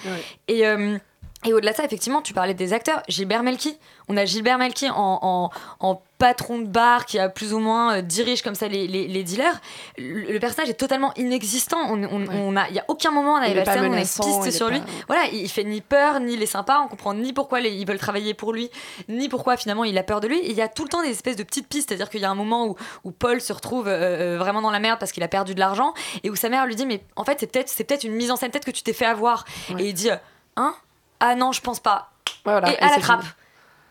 [SPEAKER 2] et euh, et au-delà de ça, effectivement, tu parlais des acteurs. Gilbert Melki. On a Gilbert Melki en, en- en patron de bar qui a plus ou moins euh, dirige comme ça les, les- les dealers. Le, le personnage est totalement inexistant. On, on, on a, il y a aucun moment on a
[SPEAKER 7] Il est pas
[SPEAKER 2] on a une
[SPEAKER 7] il
[SPEAKER 2] piste sur
[SPEAKER 7] pas-
[SPEAKER 2] lui. Voilà, il fait ni peur ni les sympas. On comprend ni pourquoi les- ils veulent travailler pour lui, ni pourquoi finalement il a peur de lui. Et il y a tout le temps des espèces de petites pistes. C'est-à-dire qu'il y a un moment où, où Paul se retrouve euh, euh, vraiment dans la merde parce qu'il a perdu de l'argent et où sa mère lui dit mais en fait c'est peut-être c'est peut-être une mise en scène peut-être que tu t'es fait avoir. Et il dit euh, hein? Ah non je pense pas.
[SPEAKER 7] Voilà,
[SPEAKER 2] et
[SPEAKER 7] et
[SPEAKER 2] à la trappe.
[SPEAKER 7] fini.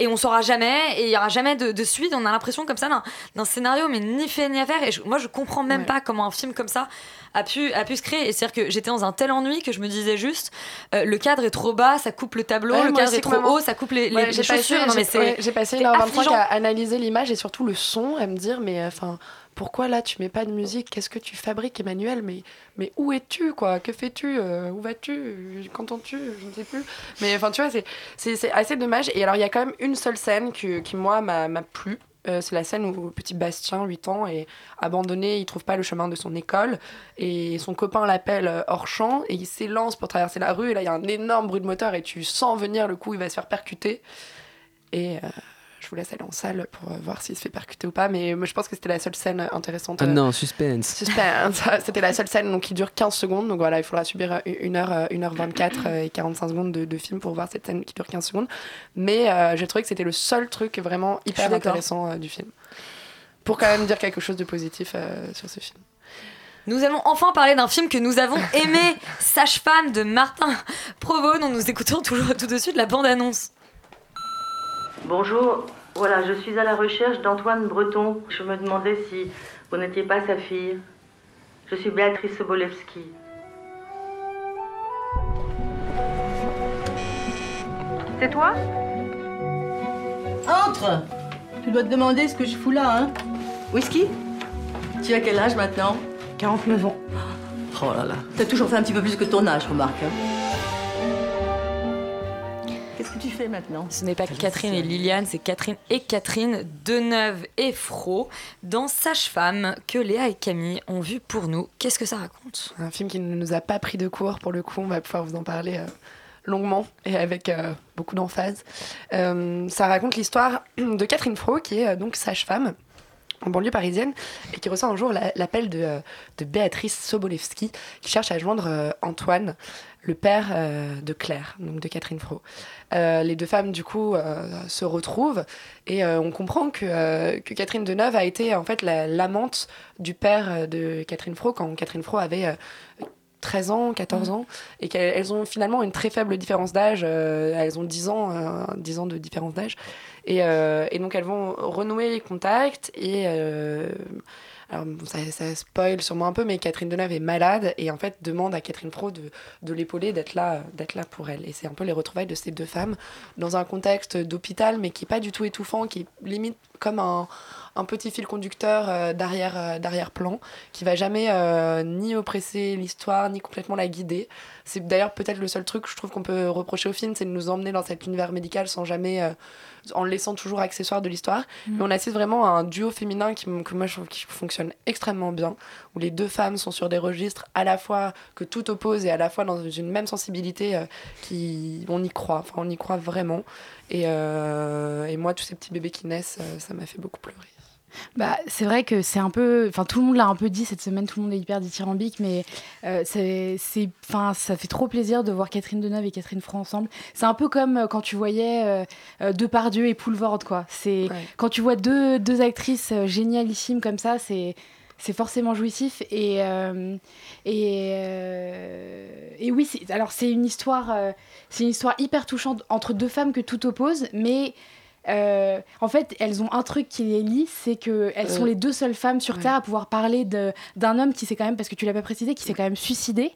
[SPEAKER 2] Et on saura jamais, et il y aura jamais de, de suite. On a l'impression comme ça d'un- scénario, mais ni fait ni à faire. Et je- moi, je comprends même pas comment un film comme ça a pu, a pu se créer. Et c'est-à-dire que j'étais dans un tel ennui que je me disais juste, euh, le cadre est trop bas, ça coupe le tableau,
[SPEAKER 7] Ouais,
[SPEAKER 2] le cadre est trop haut, ça coupe les, les-
[SPEAKER 7] Ouais,
[SPEAKER 2] les
[SPEAKER 7] j'ai passé-
[SPEAKER 2] chaussures. Non, mais
[SPEAKER 7] j'ai- passé
[SPEAKER 2] c'est
[SPEAKER 7] 1h25
[SPEAKER 2] affligeant.
[SPEAKER 7] à analyser l'image et surtout le son, à me dire, mais enfin, pourquoi là tu mets pas de musique? Qu'est-ce que tu fabriques, Emmanuel? Mais, mais où es-tu, quoi? Que fais-tu? Euh, Où vas-tu? Qu'entends-tu Je ne sais plus. Mais enfin, tu vois, c'est- assez dommage. Et alors, il y a quand même une seule scène qui, moi, m'a plu. Euh, c'est la scène où petit Bastien, 8 ans, est abandonné, il trouve pas le chemin de son école. Et son copain l'appelle euh, hors champ. Et il s'élance pour traverser la rue. Et là il y a un énorme bruit de moteur. Et tu sens venir le coup. Il va se faire percuter. Et je vous laisse aller en salle pour euh, voir s'il se fait percuter ou pas mais moi je pense que c'était la seule scène intéressante
[SPEAKER 9] Ah
[SPEAKER 7] euh,
[SPEAKER 9] non, suspense.
[SPEAKER 7] Suspense. C'était la seule scène donc, qui dure 15 secondes. Donc voilà, il faudra subir euh, 1h, 1h24 euh, et 45 secondes de, de film pour voir cette scène qui dure 15 secondes. Mais euh, j'ai trouvé que c'était le seul truc vraiment hyper intéressant euh, du film. Pour quand même dire quelque chose de positif euh, sur ce film.
[SPEAKER 2] Nous allons enfin parler d'un film que nous avons aimé, Sage-femme de Martin Provost, dont nous écoutons toujours tout de suite la bande-annonce.
[SPEAKER 13] Bonjour, voilà, je suis à la recherche d'Antoine Breton. Je me demandais si vous n'étiez pas sa fille. Je suis Béatrice Sobolewski.
[SPEAKER 14] C'est toi? Entre Tu dois te demander ce que je fous là, hein Whisky? Tu as quel âge maintenant? 49 ans. Oh là là. T'as toujours fait un petit peu plus que ton âge, remarque. hein. Qu'est-ce que tu fais maintenant?
[SPEAKER 2] Ce n'est pas Catherine et Liliane, c'est Catherine et Catherine, Deneuve et Fro, dans Sage-femme, que Léa et Camille ont vu pour nous. Qu'est-ce que ça raconte?
[SPEAKER 7] Un film qui ne nous a pas pris de cours, pour le coup, on va pouvoir vous en parler euh, longuement et avec euh, beaucoup d'emphase. Euh, ça raconte l'histoire de Catherine Fro, qui est euh, donc sage-femme en banlieue parisienne et qui reçoit un jour la- l'appel de, euh, de Béatrice Sobolewski qui cherche à joindre euh, Antoine, le père euh, de Claire, donc de Catherine Fro. Euh, les deux femmes du coup euh, se retrouvent et euh, on comprend que, que Catherine Deneuve a été en fait la- l'amante du père de Catherine Fro quand Catherine Fro avait euh, 13 ans, 14 ans, et qu'elles elles ont finalement une très faible différence d'âge. euh, elles ont 10 ans, euh, 10 ans de différence d'âge. Et, euh, et donc elles vont renouer les contacts. Et euh, alors, ça, ça spoil sûrement un peu, mais Catherine Deneuve est malade et en fait demande à Catherine Fro de, de l'épauler, d'être là, d'être là pour elle. Et c'est un peu les retrouvailles de ces deux femmes dans un contexte d'hôpital, mais qui est pas du tout étouffant, qui limite comme un, un petit fil conducteur euh, d'arrière, euh, d'arrière-plan, qui va jamais euh, ni oppresser l'histoire, ni complètement la guider. C'est d'ailleurs peut-être le seul truc que je trouve qu'on peut reprocher au film, c'est de nous emmener dans cet univers médical sans jamais, en laissant toujours accessoire de l'histoire.
[SPEAKER 8] Mm.
[SPEAKER 7] Mais on assiste vraiment à un duo féminin qui, que moi je trouve qui fonctionne extrêmement bien, où les deux femmes sont sur des registres à la fois que tout oppose et à la fois dans une même sensibilité euh, qui on y croit, enfin on y croit vraiment. Et, euh, et moi tous ces petits bébés qui naissent, euh, ça m'a fait beaucoup pleurer.
[SPEAKER 8] Bah, c'est vrai que c'est un peu. Enfin, tout le monde l'a un peu dit cette semaine, tout le monde est hyper dithyrambique, mais euh, c'est, enfin, ça fait trop plaisir de voir Catherine Deneuve et Catherine Fro ensemble. C'est un peu comme euh, quand tu voyais euh, Depardieu et Poulvord, quoi. C'est, Quand tu vois deux, deux actrices génialissimes comme ça, c'est. C'est forcément jouissif et euh, et, euh, et oui c'est- alors c'est une histoire euh, c'est une histoire hyper touchante entre deux femmes que tout oppose mais euh, en fait, elles ont un truc qui les lie, c'est que elles sont
[SPEAKER 7] Euh,
[SPEAKER 8] les deux seules femmes sur Terre à pouvoir parler d'un homme qui s'est quand même, parce que tu l'as pas précisé, qui s'est quand même suicidé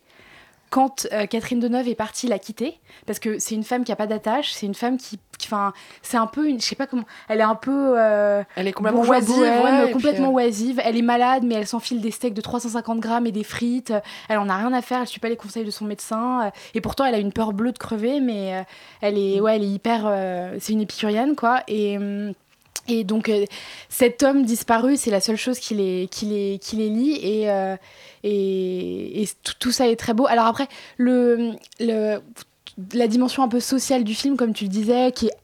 [SPEAKER 8] quand euh, Catherine Deneuve est partie la quitter, parce que c'est une femme qui a pas d'attache, c'est une femme qui, enfin, c'est un peu une, je sais pas comment, elle est un peu, euh,
[SPEAKER 7] Elle est complètement oisive, ouais, puis,
[SPEAKER 8] complètement
[SPEAKER 7] euh,
[SPEAKER 8] oisive. Elle est malade, mais elle s'enfile des steaks de 350 grammes et des frites. Elle en a rien à faire. Elle suit pas les conseils de son médecin. Et pourtant, elle a une peur bleue de crever, mais elle est, ouais, elle est hyper, c'est une épicurienne, quoi. Et hum, et donc, euh, cet homme disparu, c'est la seule chose qui les, qui les, qui les lie. Et, euh, et, et tout, tout ça est très beau. Alors après, le, le, la dimension un peu sociale du film, comme tu le disais, qui est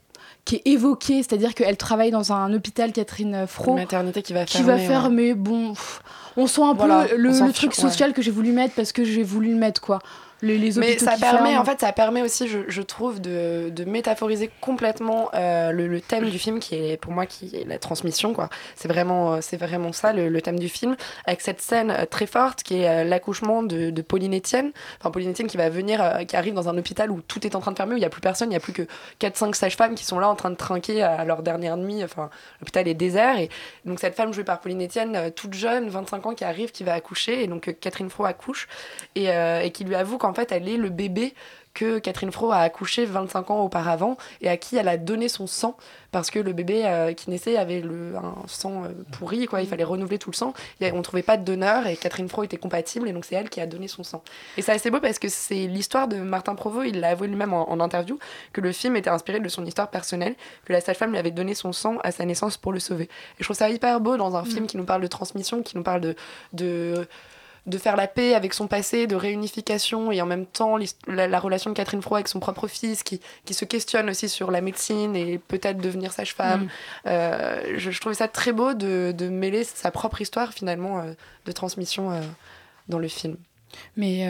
[SPEAKER 8] qui est évoquée, c'est-à-dire qu'elle travaille dans un hôpital, Catherine Fro.
[SPEAKER 7] Une maternité qui va
[SPEAKER 8] Qui va
[SPEAKER 7] fermer, ouais.
[SPEAKER 8] mais bon, pff, on sent un
[SPEAKER 7] Voilà,
[SPEAKER 8] peu le, truc social que j'ai voulu mettre parce que j'ai voulu le mettre, quoi. Les, les
[SPEAKER 7] Mais ça
[SPEAKER 8] qui
[SPEAKER 7] permet,
[SPEAKER 8] ferment.
[SPEAKER 7] en fait, ça permet aussi, je, je trouve, de, de métaphoriser complètement euh, le, le thème du film, qui est pour moi qui est la transmission, quoi. C'est vraiment, euh, c'est vraiment ça le, le thème du film, avec cette scène euh, très forte qui est l'accouchement de, de Pauline Etienne. Enfin, Pauline Etienne qui va venir, euh, qui arrive dans un hôpital où tout est en train de fermer, où il n'y a plus personne, il n'y a plus que 4-5 sages-femmes qui sont là en train de trinquer à leur dernière nuit. Enfin, l'hôpital est désert. Et donc, cette femme jouée par Pauline Etienne, toute jeune, 25 ans, qui arrive, qui va accoucher. Et donc, Catherine Fro accouche. Et, euh, et qui lui avoue qu'en fait, elle est le bébé que Catherine Fro a accouché 25 ans auparavant et à qui elle a donné son sang parce que le bébé euh, qui naissait avait le, un sang euh, pourri, quoi. il fallait renouveler tout le sang. A- on trouvait pas de donneur et Catherine Fro était compatible et donc c'est elle qui a donné son sang. Et c'est assez beau parce que c'est l'histoire de Martin Provost, il l'a avoué lui-même en, en interview, que le film était inspiré de son histoire personnelle, que la sage-femme lui avait donné son sang à sa naissance pour le sauver. Et je trouve ça hyper beau dans un film qui nous parle de transmission, qui nous parle de... de de faire la paix avec son passé, de réunification et en même temps la, la relation de Catherine Fro avec son propre fils qui, qui se questionne aussi sur la médecine et peut-être devenir sage-femme.
[SPEAKER 8] Mm.
[SPEAKER 7] Euh, je, je trouvais ça très beau de, de mêler sa propre histoire finalement euh, de transmission euh, dans le film.
[SPEAKER 8] Mais,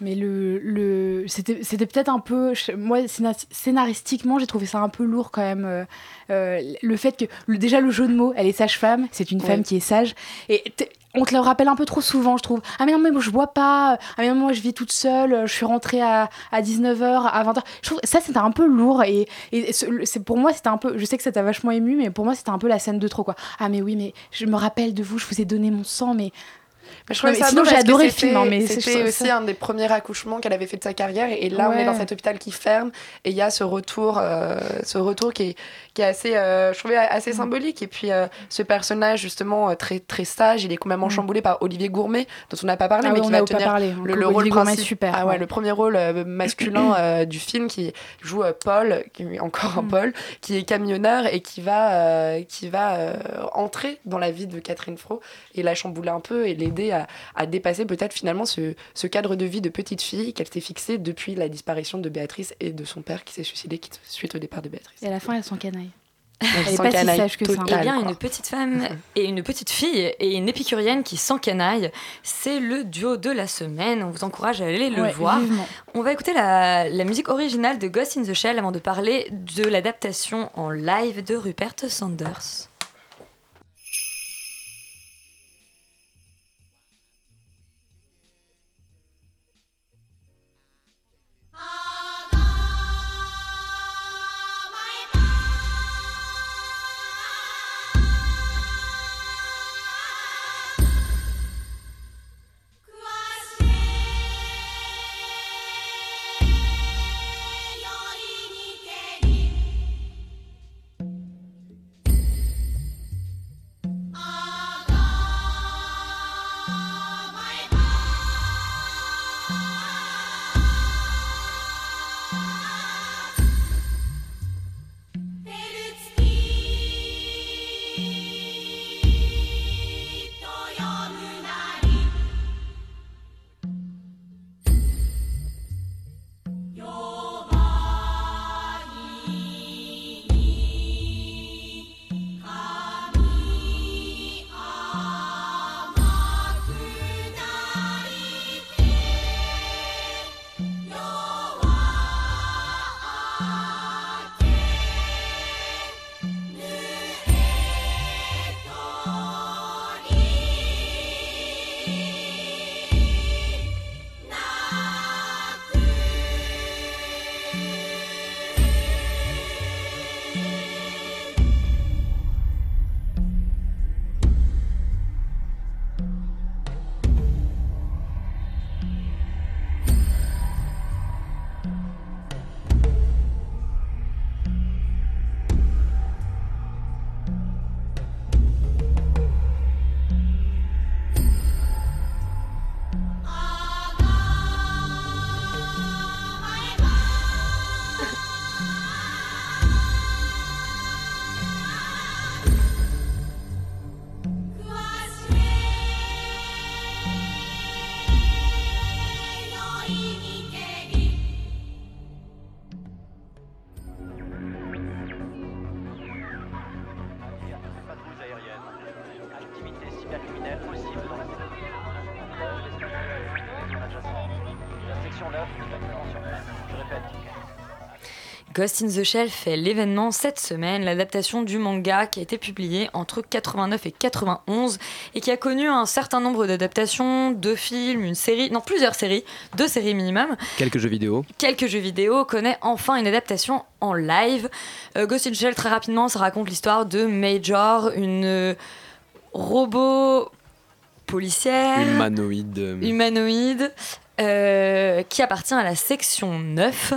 [SPEAKER 8] mais le, le, c'était, c'était peut-être un peu. Moi, scéna- scénaristiquement, j'ai trouvé ça un peu lourd quand même. euh, le fait que. le- déjà, le jeu de mots, elle est sage-femme, c'est une
[SPEAKER 7] Ouais.
[SPEAKER 8] femme qui est sage. Et on te le rappelle un peu trop souvent, je trouve. Ah mais non, mais moi je bois pas. Ah mais non, moi je vis toute seule. Je suis rentrée à, à 19h, à 20h. Je trouve ça c'était un peu lourd et, et ce- c'est pour moi c'était un peu. Je sais que ça t'a vachement ému, mais pour moi c'était un peu la scène de trop quoi. Ah mais oui, mais je me rappelle de vous, je vous ai donné mon sang, mais.
[SPEAKER 7] Mais je
[SPEAKER 8] Non, mais
[SPEAKER 7] ça
[SPEAKER 8] sinon j'ai adoré le film, hein, mais
[SPEAKER 7] c'était aussi
[SPEAKER 8] ça-
[SPEAKER 7] un des premiers accouchements qu'elle avait fait de sa carrière. Et là, on est
[SPEAKER 8] Ouais.
[SPEAKER 7] dans cet hôpital qui ferme. Et il y a ce retour, euh, ce retour qui est, qui est assez, euh, je trouvais assez
[SPEAKER 8] Mm.
[SPEAKER 7] symbolique. Et puis, euh, ce personnage, justement, euh, très, très sage, il est complètement chamboulé par Olivier Gourmet, dont on n'a pas parlé.
[SPEAKER 8] Ah
[SPEAKER 7] mais
[SPEAKER 8] ouais,
[SPEAKER 7] qui va tenir
[SPEAKER 8] parlé.
[SPEAKER 7] le, le rôle
[SPEAKER 8] Gourmet, super,
[SPEAKER 7] Ah ouais,
[SPEAKER 8] ouais.
[SPEAKER 7] le premier rôle euh, masculin euh, du film qui joue Paul, qui est encore un
[SPEAKER 8] Mm.
[SPEAKER 7] Paul, qui est camionneur et qui va, qui va entrer dans la vie de Catherine Fro et la chambouler un peu et l'aider à, à dépasser peut-être finalement ce, ce cadre de vie de petite fille qu'elle s'est fixé depuis la disparition de Béatrice et de son père qui s'est suicidé suite au départ de Béatrice.
[SPEAKER 8] Et à la fin, elle s'en canaille.
[SPEAKER 7] Elle
[SPEAKER 8] est
[SPEAKER 7] s'en
[SPEAKER 8] pas si
[SPEAKER 7] canaille
[SPEAKER 8] sage que ça.
[SPEAKER 2] Eh bien,
[SPEAKER 7] quoi.
[SPEAKER 2] une petite femme et une petite fille et une épicurienne qui s'encanaille, c'est le duo de la semaine. On vous encourage à aller le
[SPEAKER 8] Ouais,
[SPEAKER 2] voir.
[SPEAKER 8] vivement.
[SPEAKER 2] On va écouter la, la musique originale de Ghost in the Shell avant de parler de l'adaptation en live de Rupert Sanders. Ghost in the Shell fait l'événement cette semaine, l'adaptation du manga qui a été publié entre 89 et 91 et qui a connu un certain nombre d'adaptations, de films, une série, non plusieurs séries, deux séries minimum.
[SPEAKER 9] Quelques jeux vidéo.
[SPEAKER 2] Quelques jeux vidéo connaît enfin une adaptation en live. Euh, Ghost in the Shell très rapidement, ça raconte l'histoire de Major, une euh, robot policière
[SPEAKER 9] Humanoïde.
[SPEAKER 2] humanoïde euh, qui appartient à la section 9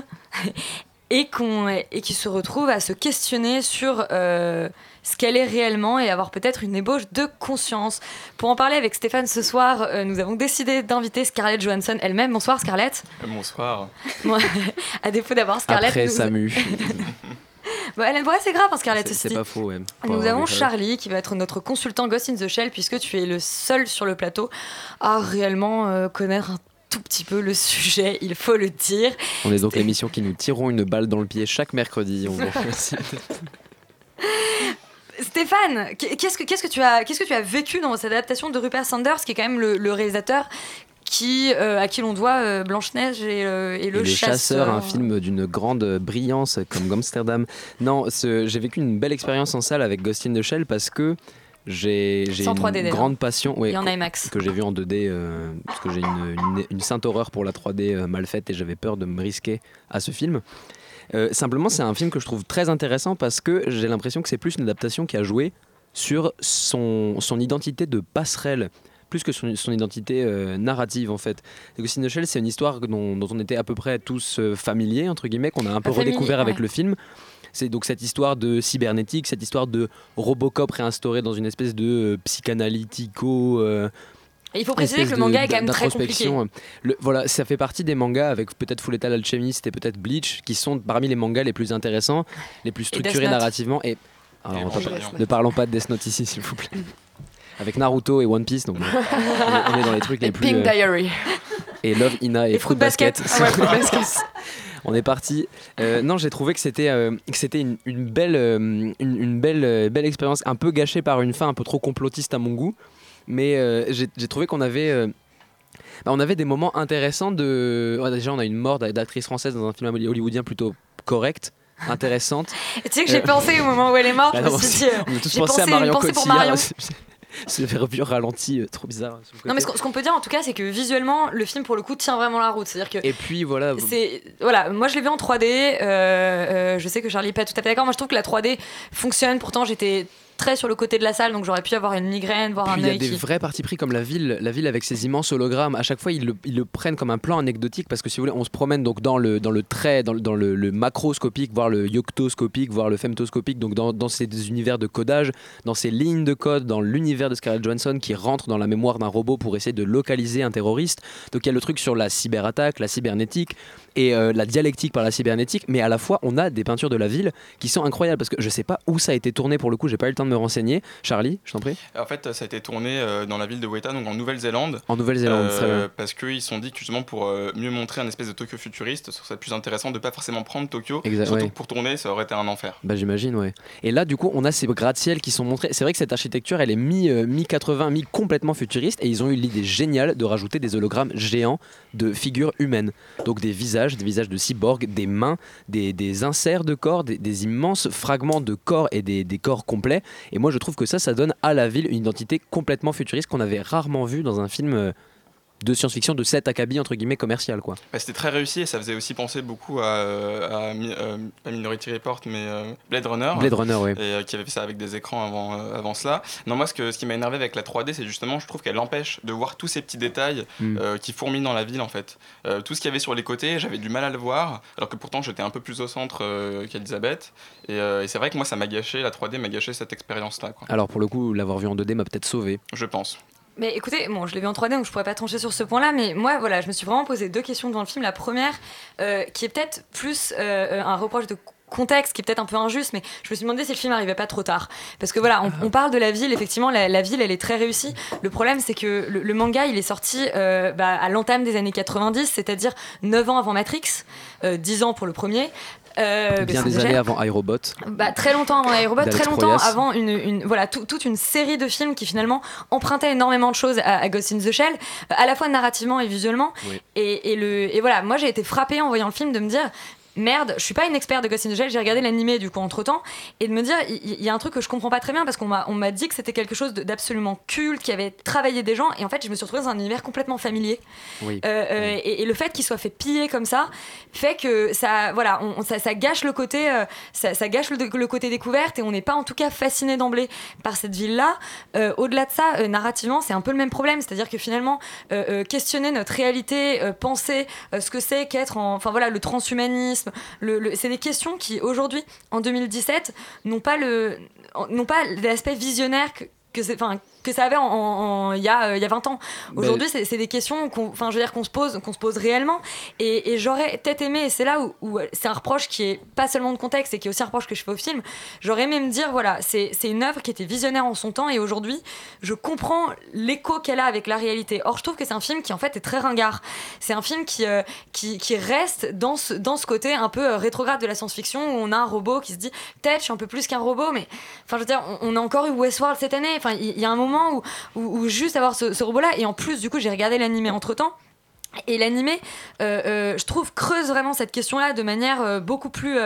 [SPEAKER 2] et, qu'on, et qui se retrouve à se questionner sur euh, ce qu'elle est réellement et avoir peut-être une ébauche de conscience. Pour en parler avec Stéphane ce soir, euh, nous avons décidé d'inviter Scarlett Johansson elle-même. Bonsoir Scarlett.
[SPEAKER 15] Bonsoir.
[SPEAKER 2] Bon, à défaut d'avoir Scarlett.
[SPEAKER 9] Après
[SPEAKER 2] nous-
[SPEAKER 9] Samu.
[SPEAKER 2] Bon, elle, ouais, c'est grave, hein, Scarlett.
[SPEAKER 9] C'est pas faux, ouais.
[SPEAKER 2] Nous avons. Charlie qui va être notre consultant Ghost in the Shell puisque tu es le seul sur le plateau à réellement euh, connaître un tout petit peu le sujet, il faut le dire.
[SPEAKER 9] On est donc l'émission qui nous tirons une balle dans le pied chaque mercredi. On vous remercie.
[SPEAKER 2] Stéphane, qu'est-ce que, qu'est-ce que, tu as, qu'est-ce que tu as vécu dans cette adaptation de Rupert Sanders, qui est quand même le, le réalisateur qui, euh, à qui l'on doit euh, Blanche-Neige et, euh, et le,
[SPEAKER 9] Et chasseur, un film d'une grande brillance comme Amsterdam. Non, j'ai vécu une belle expérience en salle avec Ghost in the Shell parce que J'ai
[SPEAKER 2] C'est
[SPEAKER 9] une
[SPEAKER 2] 3D d'ailleurs.
[SPEAKER 9] grande passion. ouais, que-
[SPEAKER 2] IMAX.
[SPEAKER 9] Que j'ai vu en 2D, euh, parce que j'ai une, une, une sainte horreur pour la 3D euh, mal faite et j'avais peur de me risquer à ce film. Euh, simplement, c'est un film que je trouve très intéressant parce que j'ai l'impression que c'est plus une adaptation qui a joué sur son, son identité de passerelle plus que son, son identité euh, narrative en fait. Shell, c'est une histoire dont, dont on était à peu près tous euh, familiers, entre guillemets, qu'on a un peu redécouvert avec le film. C'est donc cette histoire de cybernétique, cette histoire de Robocop réinstauré dans une espèce de euh, psychanalytico. euh,
[SPEAKER 2] Et il faut préciser que le manga
[SPEAKER 9] de-
[SPEAKER 2] est quand même très compliqué.
[SPEAKER 9] d'introspection. Le- voilà, ça fait partie des mangas avec peut-être Fullmetal Alchemist et peut-être Bleach qui sont parmi les mangas les plus intéressants, les plus structurés narrativement. Et alors,
[SPEAKER 15] Et
[SPEAKER 9] on entend
[SPEAKER 15] Evangelion.
[SPEAKER 9] pas- ne parlons pas de Death Note ici, s'il vous plaît. Avec Naruto et One Piece, donc on, est, on est dans les trucs les
[SPEAKER 7] Et
[SPEAKER 9] plus.
[SPEAKER 7] Pink
[SPEAKER 9] euh,
[SPEAKER 7] Diary.
[SPEAKER 9] et Love Ina et,
[SPEAKER 7] Et
[SPEAKER 9] Fruit
[SPEAKER 7] Fruit Basket.
[SPEAKER 9] Basket.
[SPEAKER 7] Ah ouais, Fruit Basket.
[SPEAKER 9] On est parti. Euh, non, j'ai trouvé que c'était euh, c'était une, une belle euh, une, une belle euh, belle expérience, un peu gâchée par une fin un peu trop complotiste à mon goût, mais j'ai trouvé qu'on avait bah, on avait des moments intéressants de ouais, déjà on a une mort d'a- d'actrice française dans un film hollywoodien plutôt correct intéressante
[SPEAKER 2] Et tu sais que j'ai
[SPEAKER 9] Euh,
[SPEAKER 2] pensé au moment où elle est morte,
[SPEAKER 9] bah
[SPEAKER 2] je me suis dit, euh, j'ai
[SPEAKER 9] pensé à Marion
[SPEAKER 2] pour
[SPEAKER 9] Cotillard
[SPEAKER 2] Marion.
[SPEAKER 9] ce revu ralenti euh, trop bizarre côté.
[SPEAKER 2] Non mais ce qu'on peut dire en tout cas c'est que visuellement le film pour le coup tient vraiment la route, c'est-à-dire que
[SPEAKER 9] et puis voilà
[SPEAKER 2] c'est voilà, moi je l'ai vu en 3D. euh, euh, je sais que Charlie est pas tout à fait d'accord. Moi je trouve que la 3D fonctionne. Pourtant j'étais très sur le côté de la salle, donc j'aurais pu avoir une migraine, voir
[SPEAKER 9] Puis
[SPEAKER 2] un
[SPEAKER 9] il y a des
[SPEAKER 2] qui.
[SPEAKER 9] vrais partis pris comme la ville, la ville avec ses immenses hologrammes. À chaque fois, ils le, ils le prennent comme un plan anecdotique parce que si vous voulez, on se promène donc dans le dans le trait, dans, le- dans le, le macroscopique, voire le yoctoscopique, voire le femtoscopique. Donc dans, dans ces univers de codage, dans ces lignes de code, dans l'univers de Scarlett Johansson qui rentre dans la mémoire d'un robot pour essayer de localiser un terroriste. Donc il y a le truc sur la cyberattaque, la cybernétique et euh, la dialectique par la cybernétique. Mais à la fois, on a des peintures de la ville qui sont incroyables parce que je sais pas où ça a été tourné pour le coup. J'ai pas eu le temps de me renseigner. Charlie, je t'en prie.
[SPEAKER 15] En fait, ça a été tourné euh, dans la ville de Weta, donc en Nouvelle-Zélande.
[SPEAKER 9] En Nouvelle-Zélande, très bien.
[SPEAKER 15] Parce qu'ils se sont dit que justement pour euh, mieux montrer un espèce de Tokyo futuriste, ce serait plus intéressant de pas forcément prendre Tokyo.
[SPEAKER 9] Exact,
[SPEAKER 15] surtout
[SPEAKER 9] ouais.
[SPEAKER 15] que pour tourner, ça aurait été un enfer.
[SPEAKER 9] Bah j'imagine ouais. Et là du coup on a ces gratte-ciel qui sont montrés. C'est vrai que cette architecture elle est mi euh, mi 80 mi complètement futuriste et ils ont eu l'idée géniale de rajouter des hologrammes géants de figures humaines. Donc des visages, des visages de cyborgs, des mains, des, des inserts de corps, des, des immenses fragments de corps et des, des corps complets. Et moi je trouve que ça ça donne à la ville une identité complètement futuriste qu'on avait rarement vu dans un film euh, de science-fiction de cet acabit entre guillemets commercial quoi.
[SPEAKER 15] Bah, C'était très réussi et ça faisait aussi penser beaucoup à, euh, à euh, pas Minority Report, mais euh, Blade Runner.
[SPEAKER 9] Blade Runner, ouais.
[SPEAKER 15] Et euh, qui avait fait ça avec des écrans avant, euh, avant cela. Non, moi, ce, que, ce qui m'a énervé avec la 3D, c'est justement, je trouve qu'elle empêche de voir tous ces petits détails
[SPEAKER 9] Mm.
[SPEAKER 15] qui fourmillent dans la ville, en fait. Tout ce qu'il y avait sur les côtés, j'avais du mal à le voir, alors que pourtant, j'étais un peu plus au centre qu'Elisabeth. Et, et c'est vrai que moi, ça m'a gâché, la 3D m'a gâché cette expérience-là, quoi.
[SPEAKER 9] Alors pour le coup l'avoir vu en 2D m'a peut-être sauvé.
[SPEAKER 15] Je pense.
[SPEAKER 2] Mais écoutez, bon, je l'ai vu en 3D, donc je pourrais pas trancher sur ce point-là, mais moi, voilà, je me suis vraiment posé deux questions devant le film. La première, euh, qui est peut-être plus euh, un reproche de contexte qui est peut-être un peu injuste mais je me suis demandé si le film arrivait pas trop tard. Parce que voilà on, parle de la ville effectivement la, la ville elle est très réussie. Le problème c'est que le, le manga il est sorti euh, bah, à l'entame des années 90 c'est-à-dire 9 ans avant Matrix euh, 10 ans pour le premier euh,
[SPEAKER 9] Bien
[SPEAKER 2] in
[SPEAKER 9] des années avant iRobot.
[SPEAKER 2] Bah, très longtemps avant iRobot, très longtemps
[SPEAKER 9] Proyas.
[SPEAKER 2] avant une, une- voilà, tout- toute une série de films qui finalement empruntaient énormément de choses à, à Ghost in the Shell, à la fois narrativement et visuellement.
[SPEAKER 9] Oui.
[SPEAKER 2] Et, et le, et voilà, moi j'ai été frappée en voyant le film de me dire. Merde, je suis pas une experte de Ghost in the Shell, j'ai regardé l'animé du coup entre temps, et de me dire, il y, a un truc que je comprends pas très bien parce qu'on m'a on m'a dit que c'était quelque chose d'absolument culte, qui avait travaillé des gens, et en fait je me suis retrouvée dans un univers complètement familier.
[SPEAKER 9] Oui.
[SPEAKER 2] Euh, euh, et, et le fait qu'il soit fait piller comme ça fait que ça, voilà, on- ça, ça gâche le côté, euh, ça, ça gâche le, le côté découverte et on n'est pas en tout cas fasciné d'emblée par cette ville-là. Au-delà de ça, narrativement, c'est un peu le même problème, c'est-à-dire que finalement, questionner notre réalité, penser ce que c'est qu'être, en- enfin voilà, le transhumanisme, c'est des questions qui aujourd'hui, en 2017, n'ont pas l'aspect visionnaire que c'est- que ça avait en- en- en- il y, a, euh, y a 20 ans. Aujourd'hui, c'est c'est des questions qu'on qu'on se, pose, qu'on se pose réellement. Et, et j'aurais peut-être aimé, et c'est là où, où c'est un reproche qui est pas seulement de contexte, et qui est aussi un reproche que je fais au film, j'aurais aimé me dire, voilà, c'est une œuvre qui était visionnaire en son temps, et aujourd'hui, je comprends l'écho qu'elle a avec la réalité. Or, je trouve que c'est un film qui, en fait, est très ringard. C'est un film qui, euh, qui, qui reste dans ce, dans ce côté un peu euh, rétrograde de la science-fiction, où on a un robot qui se dit, peut-être, je suis un peu plus qu'un robot, mais enfin, je veux dire, on, on a encore eu Westworld cette année. Enfin, il il y, a un moment où juste avoir ce, robot-là, et en plus, du coup, j'ai regardé l'animé entre temps. Et l'animé, euh, euh, je trouve, creuse vraiment cette question-là de manière euh, beaucoup plus.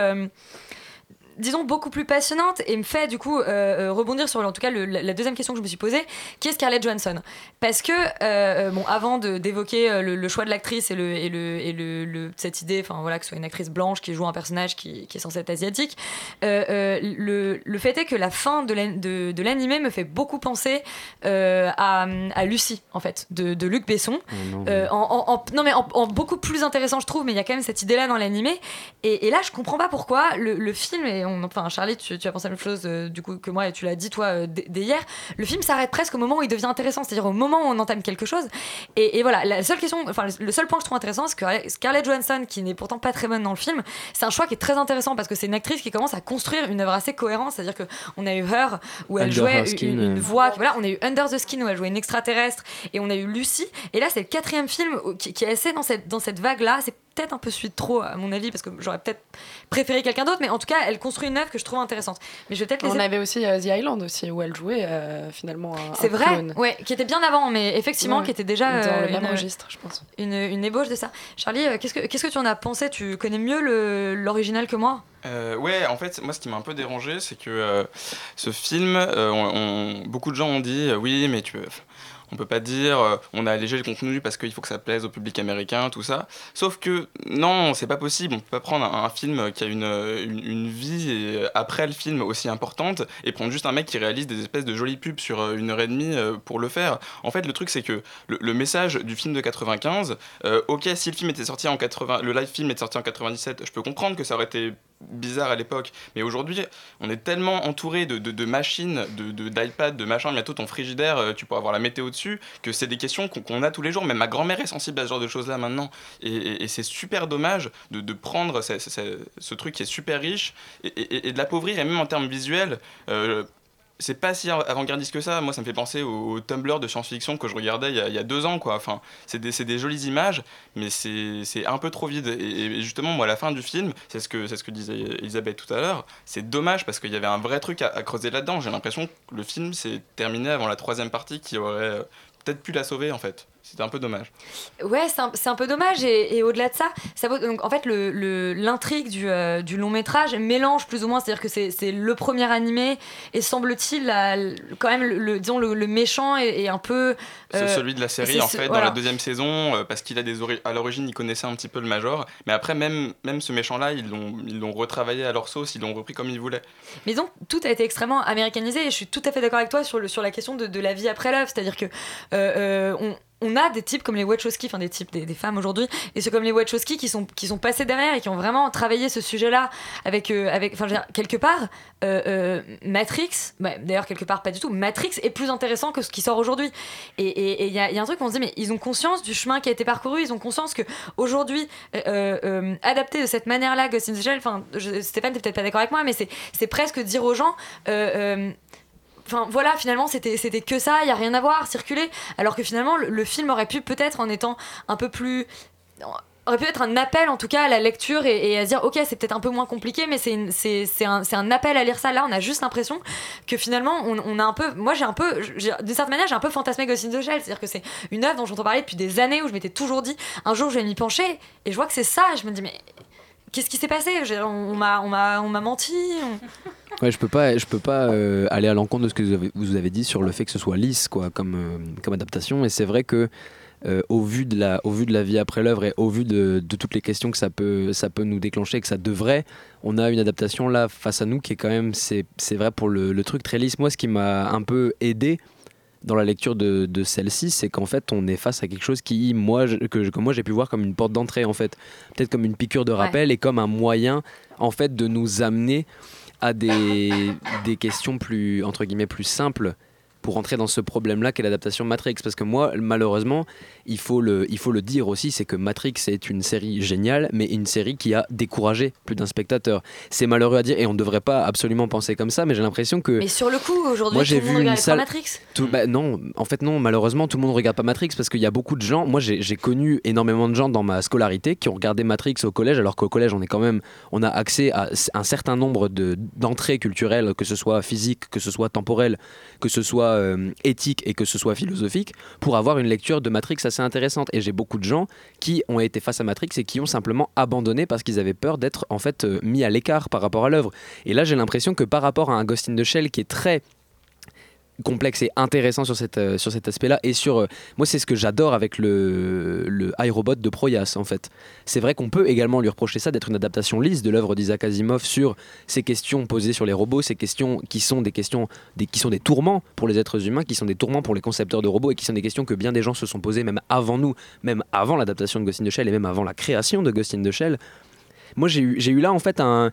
[SPEAKER 2] Disons, beaucoup plus passionnante et me fait du coup euh, euh, rebondir sur en tout cas le- la deuxième question que je me suis posée, qui est Scarlett Johansson? Parce que, euh, bon, avant d'évoquer le, le choix de l'actrice et, le, et, le, et cette idée, enfin voilà, que ce soit une actrice blanche qui joue un personnage qui, qui est censé être asiatique, euh, le, le fait est que la fin de l'an- de, de l'animé me fait beaucoup penser à, à Lucie, en fait, de, de Luc Besson. En, en- en- non mais en, beaucoup plus intéressant je trouve mais il y a quand même cette idée là dans l'animé et, et là je comprends pas pourquoi le, le film et on, enfin Charlie tu, tu as pensé la même chose euh, du coup que moi et tu l'as dit toi euh, hier. Le film s'arrête presque au moment où il devient intéressant c'est à dire au moment où on entame quelque chose. Et, et voilà la seule question enfin le, seul point que je trouve intéressant c'est que Scarlett Johansson qui n'est pourtant pas très bonne dans le film c'est un choix qui est très intéressant parce que c'est une actrice qui commence à construire une œuvre assez cohérente c'est à dire que on a eu Her où elle
[SPEAKER 9] Under
[SPEAKER 2] jouait
[SPEAKER 9] Skin,
[SPEAKER 2] une, une
[SPEAKER 9] euh.
[SPEAKER 2] voix qui- voilà on a eu Under the Skin où elle jouait une extraterrestre et on a eu Lucy. Et là c'est le quatrième film qui est assez dans cette, dans cette vague là c'est peut-être un peu suite trop à mon avis parce que j'aurais peut-être préféré quelqu'un d'autre mais en tout cas elle construit une œuvre que je trouve intéressante mais je vais peut-être
[SPEAKER 7] On
[SPEAKER 2] laisser
[SPEAKER 7] avait aussi euh, The Island aussi, où elle jouait euh, finalement un
[SPEAKER 2] c'est
[SPEAKER 7] un
[SPEAKER 2] vrai,
[SPEAKER 7] clone.
[SPEAKER 2] ouais, qui était bien avant, mais effectivement,
[SPEAKER 7] Ouais.
[SPEAKER 2] qui était déjà
[SPEAKER 7] Dans
[SPEAKER 2] euh,
[SPEAKER 7] le même
[SPEAKER 2] une-
[SPEAKER 7] registre, je pense.
[SPEAKER 2] Une, une ébauche de ça. Charlie, euh, qu'est-ce que qu'est-ce que tu en as pensé? Tu connais mieux le- l'original que moi?
[SPEAKER 15] Euh, ouais, en fait, moi, ce qui m'a un peu dérangé, c'est que euh, ce film, euh, on- on- beaucoup de gens ont dit, euh, oui, mais tu, on peut pas dire, euh, on a allégé le contenu parce qu'il faut que ça plaise au public américain, tout ça. Sauf que non, c'est pas possible. On peut pas prendre un, film qui a une, vie euh, après le film aussi importante et prendre juste un mec qui réalise des espèces de jolies pubs sur euh, une heure et demie pour le faire. En fait, le truc, c'est que le, message du film de 95, euh, ok, si le film était sorti en 80, le live film était sorti en 97, je peux comprendre que ça aurait été bizarre à l'époque. Mais aujourd'hui, on est tellement entouré de, de, de machines, de, de, d'iPad, de machin, bientôt ton frigidaire, euh, tu pourras avoir la météo dessus, que c'est des questions qu'on, a tous les jours. Même ma grand-mère est sensible à ce genre de choses-là maintenant. Et, c'est super dommage de, de prendre ce, truc qui est super riche et de l'appauvrir, et même en termes visuels. euh, c'est pas si avant-gardiste que ça. Moi, ça me fait penser au, Tumblr de science-fiction que je regardais il y a, deux ans, quoi. Enfin, c'est des, des jolies images, mais c'est un peu trop vide. Et, justement, moi, à la fin du film, c'est ce que, ce que disait Elisabeth tout à l'heure, c'est dommage parce qu'il y avait un vrai truc à, à creuser là-dedans. J'ai l'impression que le film s'est terminé avant la troisième partie qui aurait euh, peut-être pu la sauver, en fait. C'était un peu dommage.
[SPEAKER 2] Ouais, c'est un, un peu dommage et, et au-delà de ça, ça vaut- donc en fait le- le- l'intrigue du, euh, du long métrage mélange plus ou moins, c'est-à-dire que c'est le premier animé et semble-t-il quand même le, le- disons le, le méchant est, est un peu
[SPEAKER 15] C'est
[SPEAKER 2] euh,
[SPEAKER 15] celui de la série, en fait,
[SPEAKER 2] voilà.
[SPEAKER 15] dans la deuxième saison, euh, parce qu'il a des à l'origine, il connaissait un petit peu le Major, mais après, même, même ce méchant-là, ils l'ont ils l'ont retravaillé à leur sauce, ils l'ont repris comme ils voulaient.
[SPEAKER 2] Mais donc, tout a été extrêmement américanisé et je suis tout à fait d'accord avec toi sur, le, sur la question de, de la vie après l'œuvre. C'est-à-dire que on, on a des types comme les Wachowski, enfin des types, des, des femmes aujourd'hui, et ceux comme les Wachowski qui sont, qui sont passés derrière et qui ont vraiment travaillé ce sujet-là avec, euh, avec enfin, quelque part, euh, euh, Matrix, bah, d'ailleurs quelque part pas du tout, Matrix est plus intéressant que ce qui sort aujourd'hui. Et il y, a, y a un truc où on se dit, mais ils ont conscience du chemin qui a été parcouru, ils ont conscience que aujourd'hui, adapté de cette manière-là, Ghost in the Shell, Stéphane, t'es peut-être pas d'accord avec moi, mais c'est presque dire aux gens. Enfin voilà, finalement c'était que ça, il y a rien à voir, circuler. Alors que finalement le, film aurait pu peut-être en étant un peu plus aurait pu être un appel en tout cas à la lecture et, à dire ok c'est peut-être un peu moins compliqué mais c'est un, appel à lire ça là on a juste l'impression que finalement on, a un peu moi j'ai un peu d'une certaine manière j'ai un peu fantasmé Ghost in the Shell c'est à dire que c'est une œuvre dont j'entends parler depuis des années où je m'étais toujours dit un jour je vais m'y pencher et je vois que c'est ça je me dis mais qu'est-ce qui s'est passé? On, m'a on m'a on m'a menti
[SPEAKER 9] Ouais, je peux pas, je peux pas euh, aller à l'encontre de ce que vous avez, vous avez dit sur le fait que ce soit lisse, quoi, comme, euh, comme adaptation. Et c'est vrai que euh, au vu de la, au vu de la vie après l'œuvre et au vu de, de toutes les questions que ça peut, ça peut nous déclencher, que ça devrait, on a une adaptation là face à nous qui est quand même, c'est, c'est vrai pour le, le truc très lisse. Moi, ce qui m'a un peu aidé dans la lecture de, de celle-ci, c'est qu'en fait, on est face à quelque chose qui, moi, je- que, que moi j'ai pu voir comme une porte d'entrée, en fait, peut-être comme une piqûre de rappel et comme un moyen, en fait, de nous amener à des, des questions plus, entre guillemets, plus simples pour entrer dans ce problème-là qu'est l'adaptation Matrix. Parce que moi, malheureusement, il faut le, il faut le dire aussi, c'est que Matrix est une série géniale, mais une série qui a découragé plus d'un spectateur. C'est malheureux à dire, et on ne devrait pas absolument penser comme ça, mais j'ai l'impression que...
[SPEAKER 2] mais sur le coup aujourd'hui
[SPEAKER 9] Moi,
[SPEAKER 2] tout le monde regarde
[SPEAKER 9] salle-
[SPEAKER 2] Matrix
[SPEAKER 9] Tout- bah, non, en fait non, malheureusement tout le monde regarde pas Matrix parce qu'il y a beaucoup de gens, moi j'ai connu énormément de gens dans ma scolarité qui ont regardé Matrix au collège alors qu'au collège on est quand même, on a accès à un certain nombre de- d'entrées culturelles, que ce soit physique, que ce soit temporelle, que ce soit euh, éthique et que ce soit philosophique pour avoir une lecture de Matrix assez intéressante. Et j'ai beaucoup de gens qui ont été face à Matrix et qui ont simplement abandonné parce qu'ils avaient peur d'être en fait euh, mis à l'écart par rapport à l'œuvre. Et là, j'ai l'impression que par rapport à un Ghost in the Shell qui est très complexe et intéressant sur, euh, sur cet aspect-là. Et sur euh, moi c'est ce que j'adore avec le, le iRobot de Proyas en fait. C'est vrai qu'on peut également lui reprocher ça d'être une adaptation lisse de l'œuvre d'Isaac Asimov sur ces questions posées sur les robots ces questions qui sont des questions des, qui sont des tourments pour les êtres humains qui sont des tourments pour les concepteurs de robots et qui sont des questions que bien des gens se sont posées même avant nous même avant l'adaptation de Ghost in the Shell et même avant la création de Ghost in the Shell. Moi j'ai eu, j'ai eu là en fait un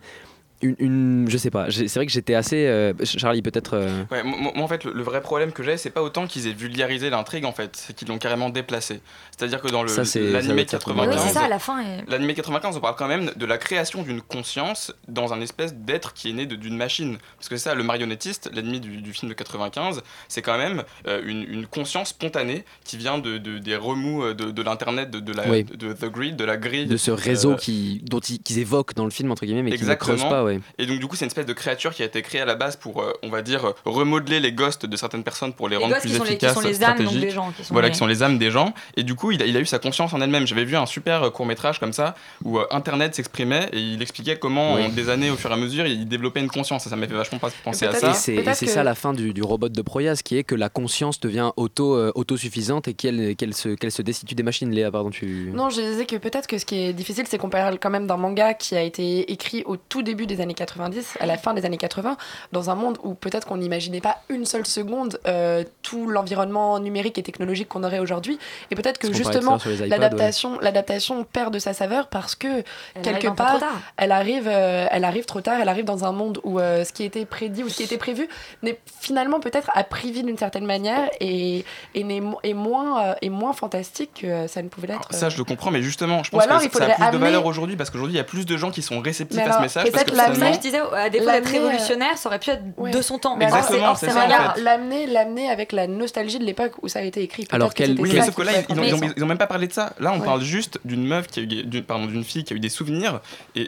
[SPEAKER 9] une, une- je sais pas c'est vrai que j'étais assez euh, Charlie peut-être euh,
[SPEAKER 15] Ouais, moi, en fait, le, le vrai problème que j'ai, c'est pas autant qu'ils aient vulgarisé l'intrigue, en fait, c'est qu'ils l'ont carrément déplacé. C'est-à-dire que dans le-
[SPEAKER 9] Ça, c'est- ça
[SPEAKER 15] l'animé
[SPEAKER 9] doit être
[SPEAKER 15] 95,
[SPEAKER 2] Oui, c'est ça, à la fin. est-
[SPEAKER 15] l'animé 95, on parle quand même de la création d'une conscience dans un espèce d'être qui est né de- d'une machine. Parce que c'est ça, le marionnettiste, l'ennemi du, du film de 95, c'est quand même euh, une, une conscience spontanée qui vient de, de- des remous de, de l'internet, de, de la,
[SPEAKER 9] Oui.
[SPEAKER 15] de, The Grid, de la grille.
[SPEAKER 9] de ce réseau
[SPEAKER 15] Euh,
[SPEAKER 9] qui, dont ils, qu'ils évoquent dans le film entre guillemets mais qui ne creusent pas ouais.
[SPEAKER 15] Et donc du coup c'est une espèce de créature qui a été créée à la base pour, euh, on va dire, euh, remodeler les ghosts de certaines personnes pour les,
[SPEAKER 2] Les
[SPEAKER 15] rendre plus
[SPEAKER 2] sont les- qui
[SPEAKER 15] efficaces,
[SPEAKER 2] sont les âmes, donc, des gens, qui sont
[SPEAKER 15] voilà,
[SPEAKER 2] les-
[SPEAKER 15] qui sont les âmes des gens. Et du coup il a, il a eu sa conscience en elle-même. J'avais vu un super court métrage comme ça où euh, Internet s'exprimait et il expliquait comment
[SPEAKER 9] Oui.
[SPEAKER 15] en des années au fur et à mesure il développait une conscience. Et ça m'a fait vachement pas- penser à ça.
[SPEAKER 9] c'est et c'est ça la fin du, du robot de Proyas, qui est que la conscience devient auto, euh, autosuffisante et qu'elle se, qu'elle se destitue des machines. Léa, pardon, tu.
[SPEAKER 7] Non, je disais que peut-être que ce qui est difficile, c'est qu'on parle quand même d'un manga qui a été écrit au tout début des années 90, à la fin des années 80, dans un monde où peut-être qu'on n'imaginait pas une seule seconde euh, tout l'environnement numérique et technologique qu'on aurait aujourd'hui. Et peut-être que justement, l'adaptation l'adaptation perd de sa saveur parce que
[SPEAKER 2] Elle
[SPEAKER 7] quelque part, elle arrive, euh, elle arrive trop tard, elle arrive dans un monde où euh, ce qui était prédit ou ce qui était prévu n'est finalement peut-être à privé d'une certaine manière et, et, n'est mo- est moins, euh, est moins fantastique que ça ne pouvait l'être.
[SPEAKER 15] Ça, je le comprends, mais justement, je pense
[SPEAKER 7] alors,
[SPEAKER 15] que
[SPEAKER 7] il
[SPEAKER 15] ça a plus de valeur aujourd'hui parce qu'aujourd'hui, il y a plus de gens qui sont réceptifs à ce message. Parce que
[SPEAKER 7] peut-être
[SPEAKER 2] C'est ça que je disais, à défaut d'être
[SPEAKER 7] l'amener, euh,
[SPEAKER 2] révolutionnaire, ça aurait pu être
[SPEAKER 7] Ouais.
[SPEAKER 2] de son temps.
[SPEAKER 7] Mais
[SPEAKER 15] Exactement, c'est ça, en
[SPEAKER 2] manga.
[SPEAKER 15] fait.
[SPEAKER 7] L'amener, l'amener avec la nostalgie de l'époque où ça a été écrit.
[SPEAKER 9] Alors qu'elle-
[SPEAKER 15] Oui,
[SPEAKER 7] ça
[SPEAKER 15] mais sauf que là, ils,
[SPEAKER 7] être
[SPEAKER 15] ils ont, ont- même pas parlé de ça. Là, on
[SPEAKER 7] Ouais.
[SPEAKER 15] parle juste d'une meuf qui a eu, des- d'une, pardon, d'une fille qui a eu des souvenirs et,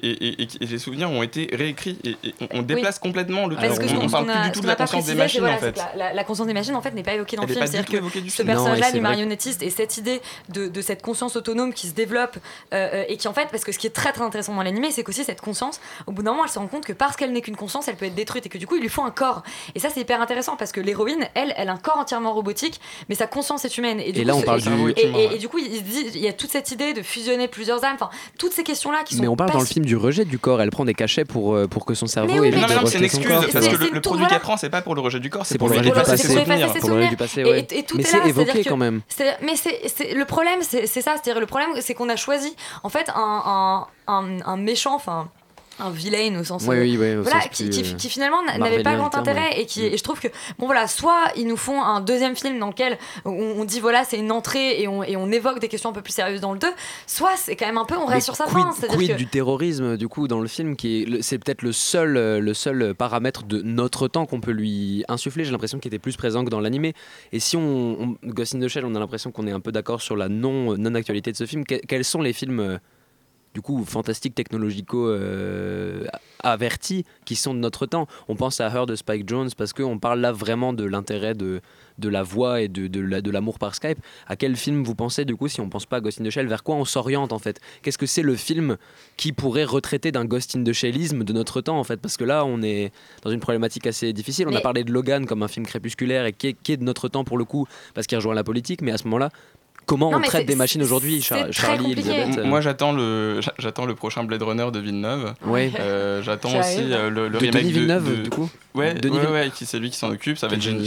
[SPEAKER 15] et, les souvenirs ont été réécrits et, on, on déplace complètement le
[SPEAKER 2] Parce que
[SPEAKER 15] On, parle plus du tout de la conscience des machines en fait.
[SPEAKER 2] la, conscience des machines en fait n'est pas évoquée dans le film. C'est-à-dire que ce personnage-là du marionnettiste et cette idée de, de cette conscience autonome qui se développe euh, euh, et qui en fait, parce que ce qui est très très intéressant dans l'animé, c'est qu'aussi cette conscience, au bout d'un moment, elle se rend compte que parce qu'elle n'est qu'une conscience, elle peut être détruite et que du coup, il lui faut un corps. Et ça, c'est hyper intéressant parce que l'héroïne, elle, elle a un corps entièrement robotique, mais sa conscience est humaine. Et, du
[SPEAKER 9] Et
[SPEAKER 2] coup,
[SPEAKER 9] là, on
[SPEAKER 2] ce-
[SPEAKER 9] parle du-
[SPEAKER 2] et, et- et du coup, il, se dit- il y a toute cette idée de fusionner plusieurs âmes, enfin, toutes ces questions-là qui sont
[SPEAKER 9] Mais on parle dans le
[SPEAKER 2] pas-
[SPEAKER 9] film du rejet du corps. Elle prend des cachets pour, euh, pour que son cerveau
[SPEAKER 2] Mais oui, mais
[SPEAKER 15] Non, mais non, c'est une excuse parce que le,
[SPEAKER 2] c'est
[SPEAKER 15] le
[SPEAKER 2] tout,
[SPEAKER 15] produit
[SPEAKER 2] voilà.
[SPEAKER 15] qu'elle prend, c'est pas pour le rejet du corps,
[SPEAKER 9] C'est pour le rejet du passé.
[SPEAKER 15] ses
[SPEAKER 2] pour effacer
[SPEAKER 15] souvenirs.
[SPEAKER 2] ses
[SPEAKER 9] Pour le rejet
[SPEAKER 2] souvenirs.
[SPEAKER 9] du passé,
[SPEAKER 2] Et- tout
[SPEAKER 9] Mais
[SPEAKER 2] est
[SPEAKER 9] c'est
[SPEAKER 2] là,
[SPEAKER 9] évoqué quand même.
[SPEAKER 2] mais le problème, c'est ça, c'est-à-dire le problème, c'est qu'on a choisi en fait un, un, un, un méchant, enfin un vilain au sens
[SPEAKER 9] Oui,
[SPEAKER 2] euh,
[SPEAKER 9] oui, oui, au
[SPEAKER 2] voilà,
[SPEAKER 9] sens
[SPEAKER 2] qui,
[SPEAKER 9] plus,
[SPEAKER 2] qui-
[SPEAKER 9] euh,
[SPEAKER 2] qui finalement n'a- n'avait pas grand
[SPEAKER 9] terme,
[SPEAKER 2] intérêt
[SPEAKER 9] ouais.
[SPEAKER 2] et qui et je trouve que bon voilà soit ils nous font un deuxième film dans lequel on, on dit voilà c'est une entrée et on, et on évoque des questions un peu plus sérieuses dans le 2 soit c'est quand même un peu on reste sur sa
[SPEAKER 9] quid,
[SPEAKER 2] fin c'est-à-dire
[SPEAKER 9] quid
[SPEAKER 2] que
[SPEAKER 9] du terrorisme du coup dans le film qui est c'est peut-être le seul euh, le seul paramètre de notre temps qu'on peut lui insuffler. J'ai l'impression qu'il était plus présent que dans l'animé. Et si on, on Ghost in the Shell on a l'impression qu'on est un peu d'accord sur la non non actualité de ce film Que- quels sont les films euh, du coup fantastiques technologico euh, avertis qui sont de notre temps. On pense à Her de Spike Jones parce qu'on parle là vraiment de l'intérêt de de la voix et de, de la- de l'amour par Skype. À quel film vous pensez du coup si on pense pas à Ghost in the Shell? Vers quoi on s'oriente en fait? Qu'est-ce que c'est le film qui pourrait retraiter d'un Ghost in the Shellisme de notre temps en fait? Parce que là on est dans une problématique assez difficile. On a parlé de Logan comme un film crépusculaire et qui est, qui est de notre temps pour le coup parce qu'il rejoint la politique, mais à ce moment-là, comment
[SPEAKER 2] Non,
[SPEAKER 9] on traite des machines aujourd'hui Char- Charlie. Elisabeth euh,
[SPEAKER 15] Moi, j'attends le, j'a- j'attends le prochain Blade Runner de Villeneuve.
[SPEAKER 9] Ouais.
[SPEAKER 15] Euh, j'attends aussi euh, le, le
[SPEAKER 9] De
[SPEAKER 15] remake
[SPEAKER 9] Denis
[SPEAKER 15] de-
[SPEAKER 9] Villeneuve,
[SPEAKER 15] de-
[SPEAKER 9] du coup
[SPEAKER 15] Ouais,
[SPEAKER 9] Denis
[SPEAKER 15] ouais, ouais, qui c'est lui qui s'en occupe. Ça va être génial.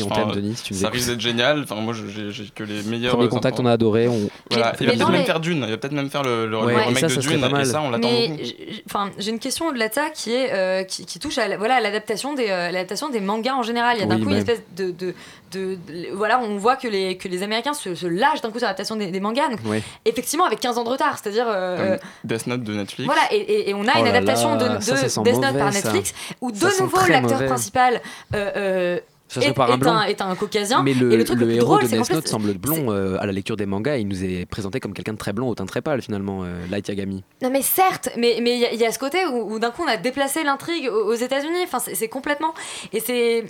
[SPEAKER 15] ça risque d'être génial. Enfin, moi, j'ai que les meilleurs.
[SPEAKER 9] Premier contact, on a adoré. On...
[SPEAKER 15] Voilà,
[SPEAKER 2] Mais
[SPEAKER 15] il va peut-être même faire Dune. Il va peut-être même faire le, le, remake
[SPEAKER 9] ça,
[SPEAKER 15] de Dune.
[SPEAKER 9] pas mal.
[SPEAKER 15] Et ça, on l'attend
[SPEAKER 2] Mais
[SPEAKER 15] beaucoup.
[SPEAKER 2] enfin, j'ai une question au-delà de ça qui est euh, qui, qui touche à voilà l'adaptation des euh, l'adaptation des mangas en général. Il y a d'un
[SPEAKER 9] Oui,
[SPEAKER 2] coup une espèce de, de, de- de- voilà, on voit que les que les Américains se, se lâchent d'un coup sur l'adaptation des, des mangas. Donc, effectivement, avec 15 ans de retard, c'est-à-dire euh,
[SPEAKER 15] Comme Death Note de Netflix.
[SPEAKER 2] voilà, et, et- et on a
[SPEAKER 9] Oh
[SPEAKER 2] une adaptation
[SPEAKER 9] là,
[SPEAKER 2] de,
[SPEAKER 9] ça
[SPEAKER 2] Death Note par
[SPEAKER 9] ça.
[SPEAKER 2] Netflix où de nouveau l'acteur principal euh, euh,
[SPEAKER 9] Ça
[SPEAKER 2] est,
[SPEAKER 9] par un
[SPEAKER 2] est un, est un caucasien.
[SPEAKER 9] Mais le,
[SPEAKER 2] et le truc le,
[SPEAKER 9] héros
[SPEAKER 2] drôle,
[SPEAKER 9] de Death Note semble blond euh, à la lecture des mangas. Il nous est présenté comme quelqu'un de très blond au teint très pâle finalement, euh, Light Yagami.
[SPEAKER 2] Non mais certes, mais mais il y, a- il y a ce côté où, où d'un coup on a déplacé l'intrigue aux, aux États-Unis. Enfin c'est c'est complètement et c'est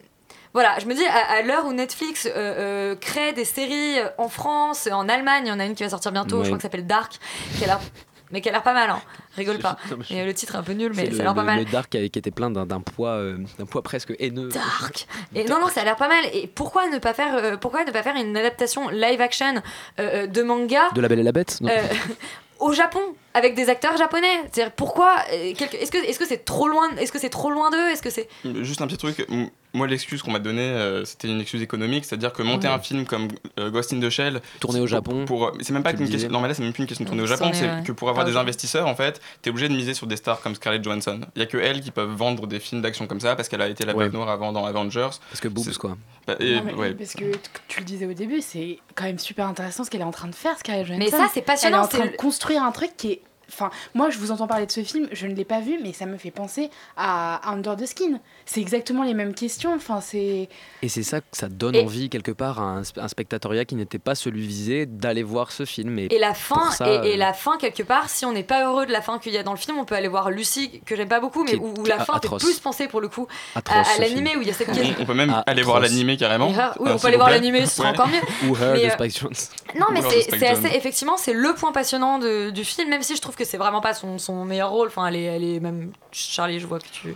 [SPEAKER 2] voilà, je me dis, à, à l'heure où Netflix euh, euh, crée des séries euh, en France, en Allemagne, il y en a une qui va sortir bientôt, je crois que ça s'appelle Dark, qui a l'air- mais qui a l'air pas mal, hein. rigole pas. Et le titre est un peu nul, mais ça a l'air pas
[SPEAKER 9] le-
[SPEAKER 2] mal.
[SPEAKER 9] le Dark qui, était plein d'un poids, euh, d'un poids presque haineux.
[SPEAKER 2] Dark. Et non, non, ça a l'air pas mal. Et pourquoi ne pas faire, euh, pourquoi ne pas faire une adaptation live action euh, de manga
[SPEAKER 9] De la Belle et la Bête non
[SPEAKER 2] au Japon? Avec des acteurs japonais C'est-à-dire pourquoi euh, Est-ce que est-ce que c'est trop loin Est-ce que c'est trop loin d'eux? Est-ce que c'est
[SPEAKER 15] Juste un petit truc, moi l'excuse qu'on m'a donnée, euh, c'était une excuse économique, c'est-à-dire que monter
[SPEAKER 2] Ouais.
[SPEAKER 15] un film comme euh, Ghost in the Shell,
[SPEAKER 9] Tourné au Japon.
[SPEAKER 15] pour, c'est même pas qu'une question, non mais là c'est même plus une question de tourner au Japon, c'est
[SPEAKER 2] ouais.
[SPEAKER 15] que pour avoir des investisseurs en fait, t'es obligé de miser sur des stars comme Scarlett Johansson. Il y a que elles qui peuvent vendre des films d'action comme ça parce qu'elle a été la
[SPEAKER 9] Ouais.
[SPEAKER 15] bête noire avant dans Avengers.
[SPEAKER 9] Parce que boobs quoi.
[SPEAKER 15] Bah, et-
[SPEAKER 8] Non, mais
[SPEAKER 15] ouais.
[SPEAKER 8] oui, Parce que tu le disais au début, c'est quand même super intéressant ce qu'elle est en train de faire, Scarlett Johansson.
[SPEAKER 2] Mais ça, c'est passionnant,
[SPEAKER 8] Elle est en
[SPEAKER 2] c'est
[SPEAKER 8] train de construire un truc qui est. Enfin, moi, je vous entends parler de ce film, je ne l'ai pas vu, mais ça me fait penser à Under the Skin. C'est exactement les mêmes questions. Enfin, c'est.
[SPEAKER 9] Et c'est ça que ça donne
[SPEAKER 2] Et-
[SPEAKER 9] envie quelque part à un, un spectatoriat qui n'était pas celui visé d'aller voir ce film. Et,
[SPEAKER 2] Et la fin,
[SPEAKER 9] ça,
[SPEAKER 2] et, et
[SPEAKER 9] euh,
[SPEAKER 2] la fin quelque part, si on n'est pas heureux de la fin qu'il y a dans le film, on peut aller voir Lucie, que j'aime pas beaucoup, mais où, où la fin fait plus penser pour le coup à,
[SPEAKER 9] Atroce,
[SPEAKER 2] à l'animé où il y a cette
[SPEAKER 15] On,
[SPEAKER 2] question.
[SPEAKER 15] on peut même
[SPEAKER 9] Ah,
[SPEAKER 15] aller voir l'animé carrément.
[SPEAKER 2] Erreur. Oui,
[SPEAKER 15] euh,
[SPEAKER 2] on peut aller voir l'animé, ce sera encore mieux.
[SPEAKER 9] Ou Her
[SPEAKER 2] Mais,
[SPEAKER 9] de
[SPEAKER 2] euh,
[SPEAKER 9] Spike Jones.
[SPEAKER 2] Non, mais c'est assez, effectivement, c'est le point passionnant de- du film, même si je trouve que c'est vraiment pas son, son meilleur rôle. Enfin, elle est, elle est même. Charlie, je vois que tu.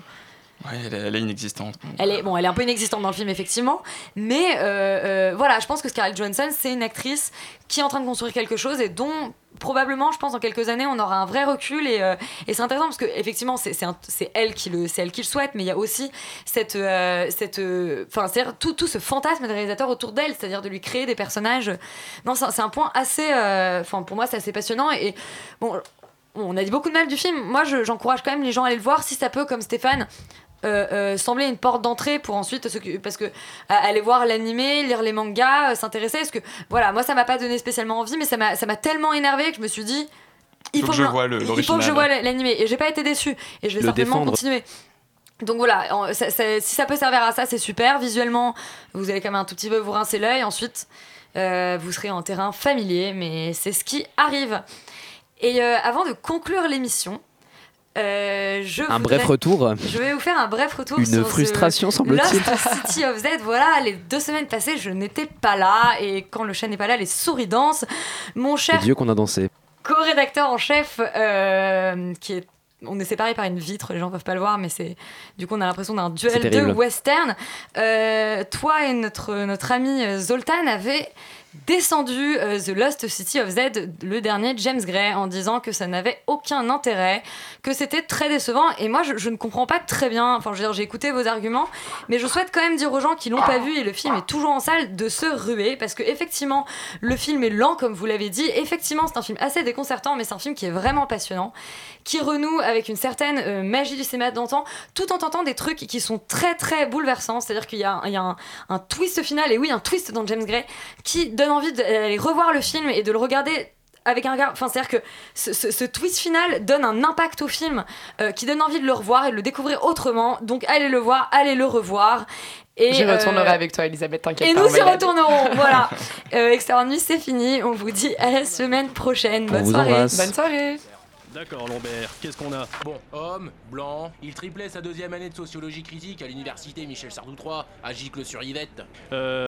[SPEAKER 15] Ouais, elle, est- elle est inexistante.
[SPEAKER 2] Elle est, bon, elle est un peu inexistante dans le film, effectivement. Mais euh, euh, voilà, je pense que Scarlett Johansson, c'est une actrice qui est en train de construire quelque chose et dont probablement, je pense, dans quelques années, on aura un vrai recul. Et, euh, et c'est intéressant parce que effectivement, c'est elle, qui le- c'est elle qui le souhaite, mais il y a aussi cette. euh, cette euh, Enfin, tout, tout ce fantasme des réalisateurs autour d'elle, c'est-à-dire de lui créer des personnages. Non, c'est un- point assez. Enfin, pour moi, c'est assez passionnant. Et bon. On a dit beaucoup de mal du film. Moi, je- j'encourage quand même les gens à aller le voir si ça peut, comme Stéphane, euh, euh, sembler une porte d'entrée pour ensuite parce que euh, aller voir l'animé, lire les mangas, euh, s'intéresser. Parce que voilà, moi ça m'a pas donné spécialement envie, mais ça m'a ça m'a tellement énervé que je me suis dit. Il
[SPEAKER 15] Faut
[SPEAKER 2] faut,
[SPEAKER 15] que je voie le-
[SPEAKER 2] il faut que je vois l'animé et j'ai pas été déçue et je vais
[SPEAKER 9] Le
[SPEAKER 2] certainement
[SPEAKER 9] défendre.
[SPEAKER 2] continuer. Donc voilà, en- ça- ça- si ça peut servir à ça, c'est super. Visuellement, vous allez quand même un tout petit peu vous rincer l'œil. Ensuite, euh, vous serez en terrain familier, mais c'est ce qui arrive. Et euh, avant de conclure l'émission, euh, je
[SPEAKER 9] Un
[SPEAKER 2] voudrais-
[SPEAKER 9] bref retour.
[SPEAKER 2] Je vais vous faire un bref retour
[SPEAKER 9] Une
[SPEAKER 2] sur
[SPEAKER 9] frustration, semble-t-il.
[SPEAKER 2] City of Z. Voilà, les deux semaines passées, je n'étais pas là. Et quand le chat n'est pas là, les souris dansent. Mon chef
[SPEAKER 9] Dieu qu'on a dansé.
[SPEAKER 2] co-rédacteur en chef, euh, qui est on est séparés par une vitre, les gens peuvent pas le voir, mais c'est du coup on a l'impression d'un duel de western. Euh, toi et notre notre ami euh, Zoltan avaient descendu euh, The Lost City of Z, le dernier James Gray, en disant que ça n'avait aucun intérêt, que c'était très décevant. Et moi, je, ne comprends pas très bien. Enfin, je veux dire, j'ai écouté vos arguments, mais je souhaite quand même dire aux gens qui l'ont pas vu et le film est toujours en salle de se ruer, parce que effectivement, le film est lent, comme vous l'avez dit. Effectivement, c'est un film assez déconcertant, mais c'est un film qui est vraiment passionnant, qui renoue avec une certaine euh, magie du cinéma d'antan, tout en tentant des trucs qui sont très très bouleversants. C'est-à-dire qu'il y a, un- il y a un, un twist final, et oui, un twist dans James Gray, qui donne envie d'aller revoir le film et de le regarder avec un regard. Enfin, c'est-à-dire que ce, ce- ce twist final donne un impact au film euh, qui donne envie de le revoir et de le découvrir autrement. Donc, allez le voir, allez le revoir. Et,
[SPEAKER 7] J'y
[SPEAKER 2] euh,
[SPEAKER 7] retournerai avec toi, Elisabeth, t'inquiète
[SPEAKER 2] et
[SPEAKER 7] pas,
[SPEAKER 2] nous y retournerons, voilà. Euh, Extérieur Nuit, c'est fini. On vous dit à la semaine prochaine. Bonne soirée.
[SPEAKER 7] Bonne soirée
[SPEAKER 16] D'accord, Lambert, qu'est-ce qu'on a?
[SPEAKER 10] Bon, homme, blanc, il triplait sa deuxième année de sociologie critique à l'université Michel Sardou III à Gicle-sur-Yvette.
[SPEAKER 16] Euh.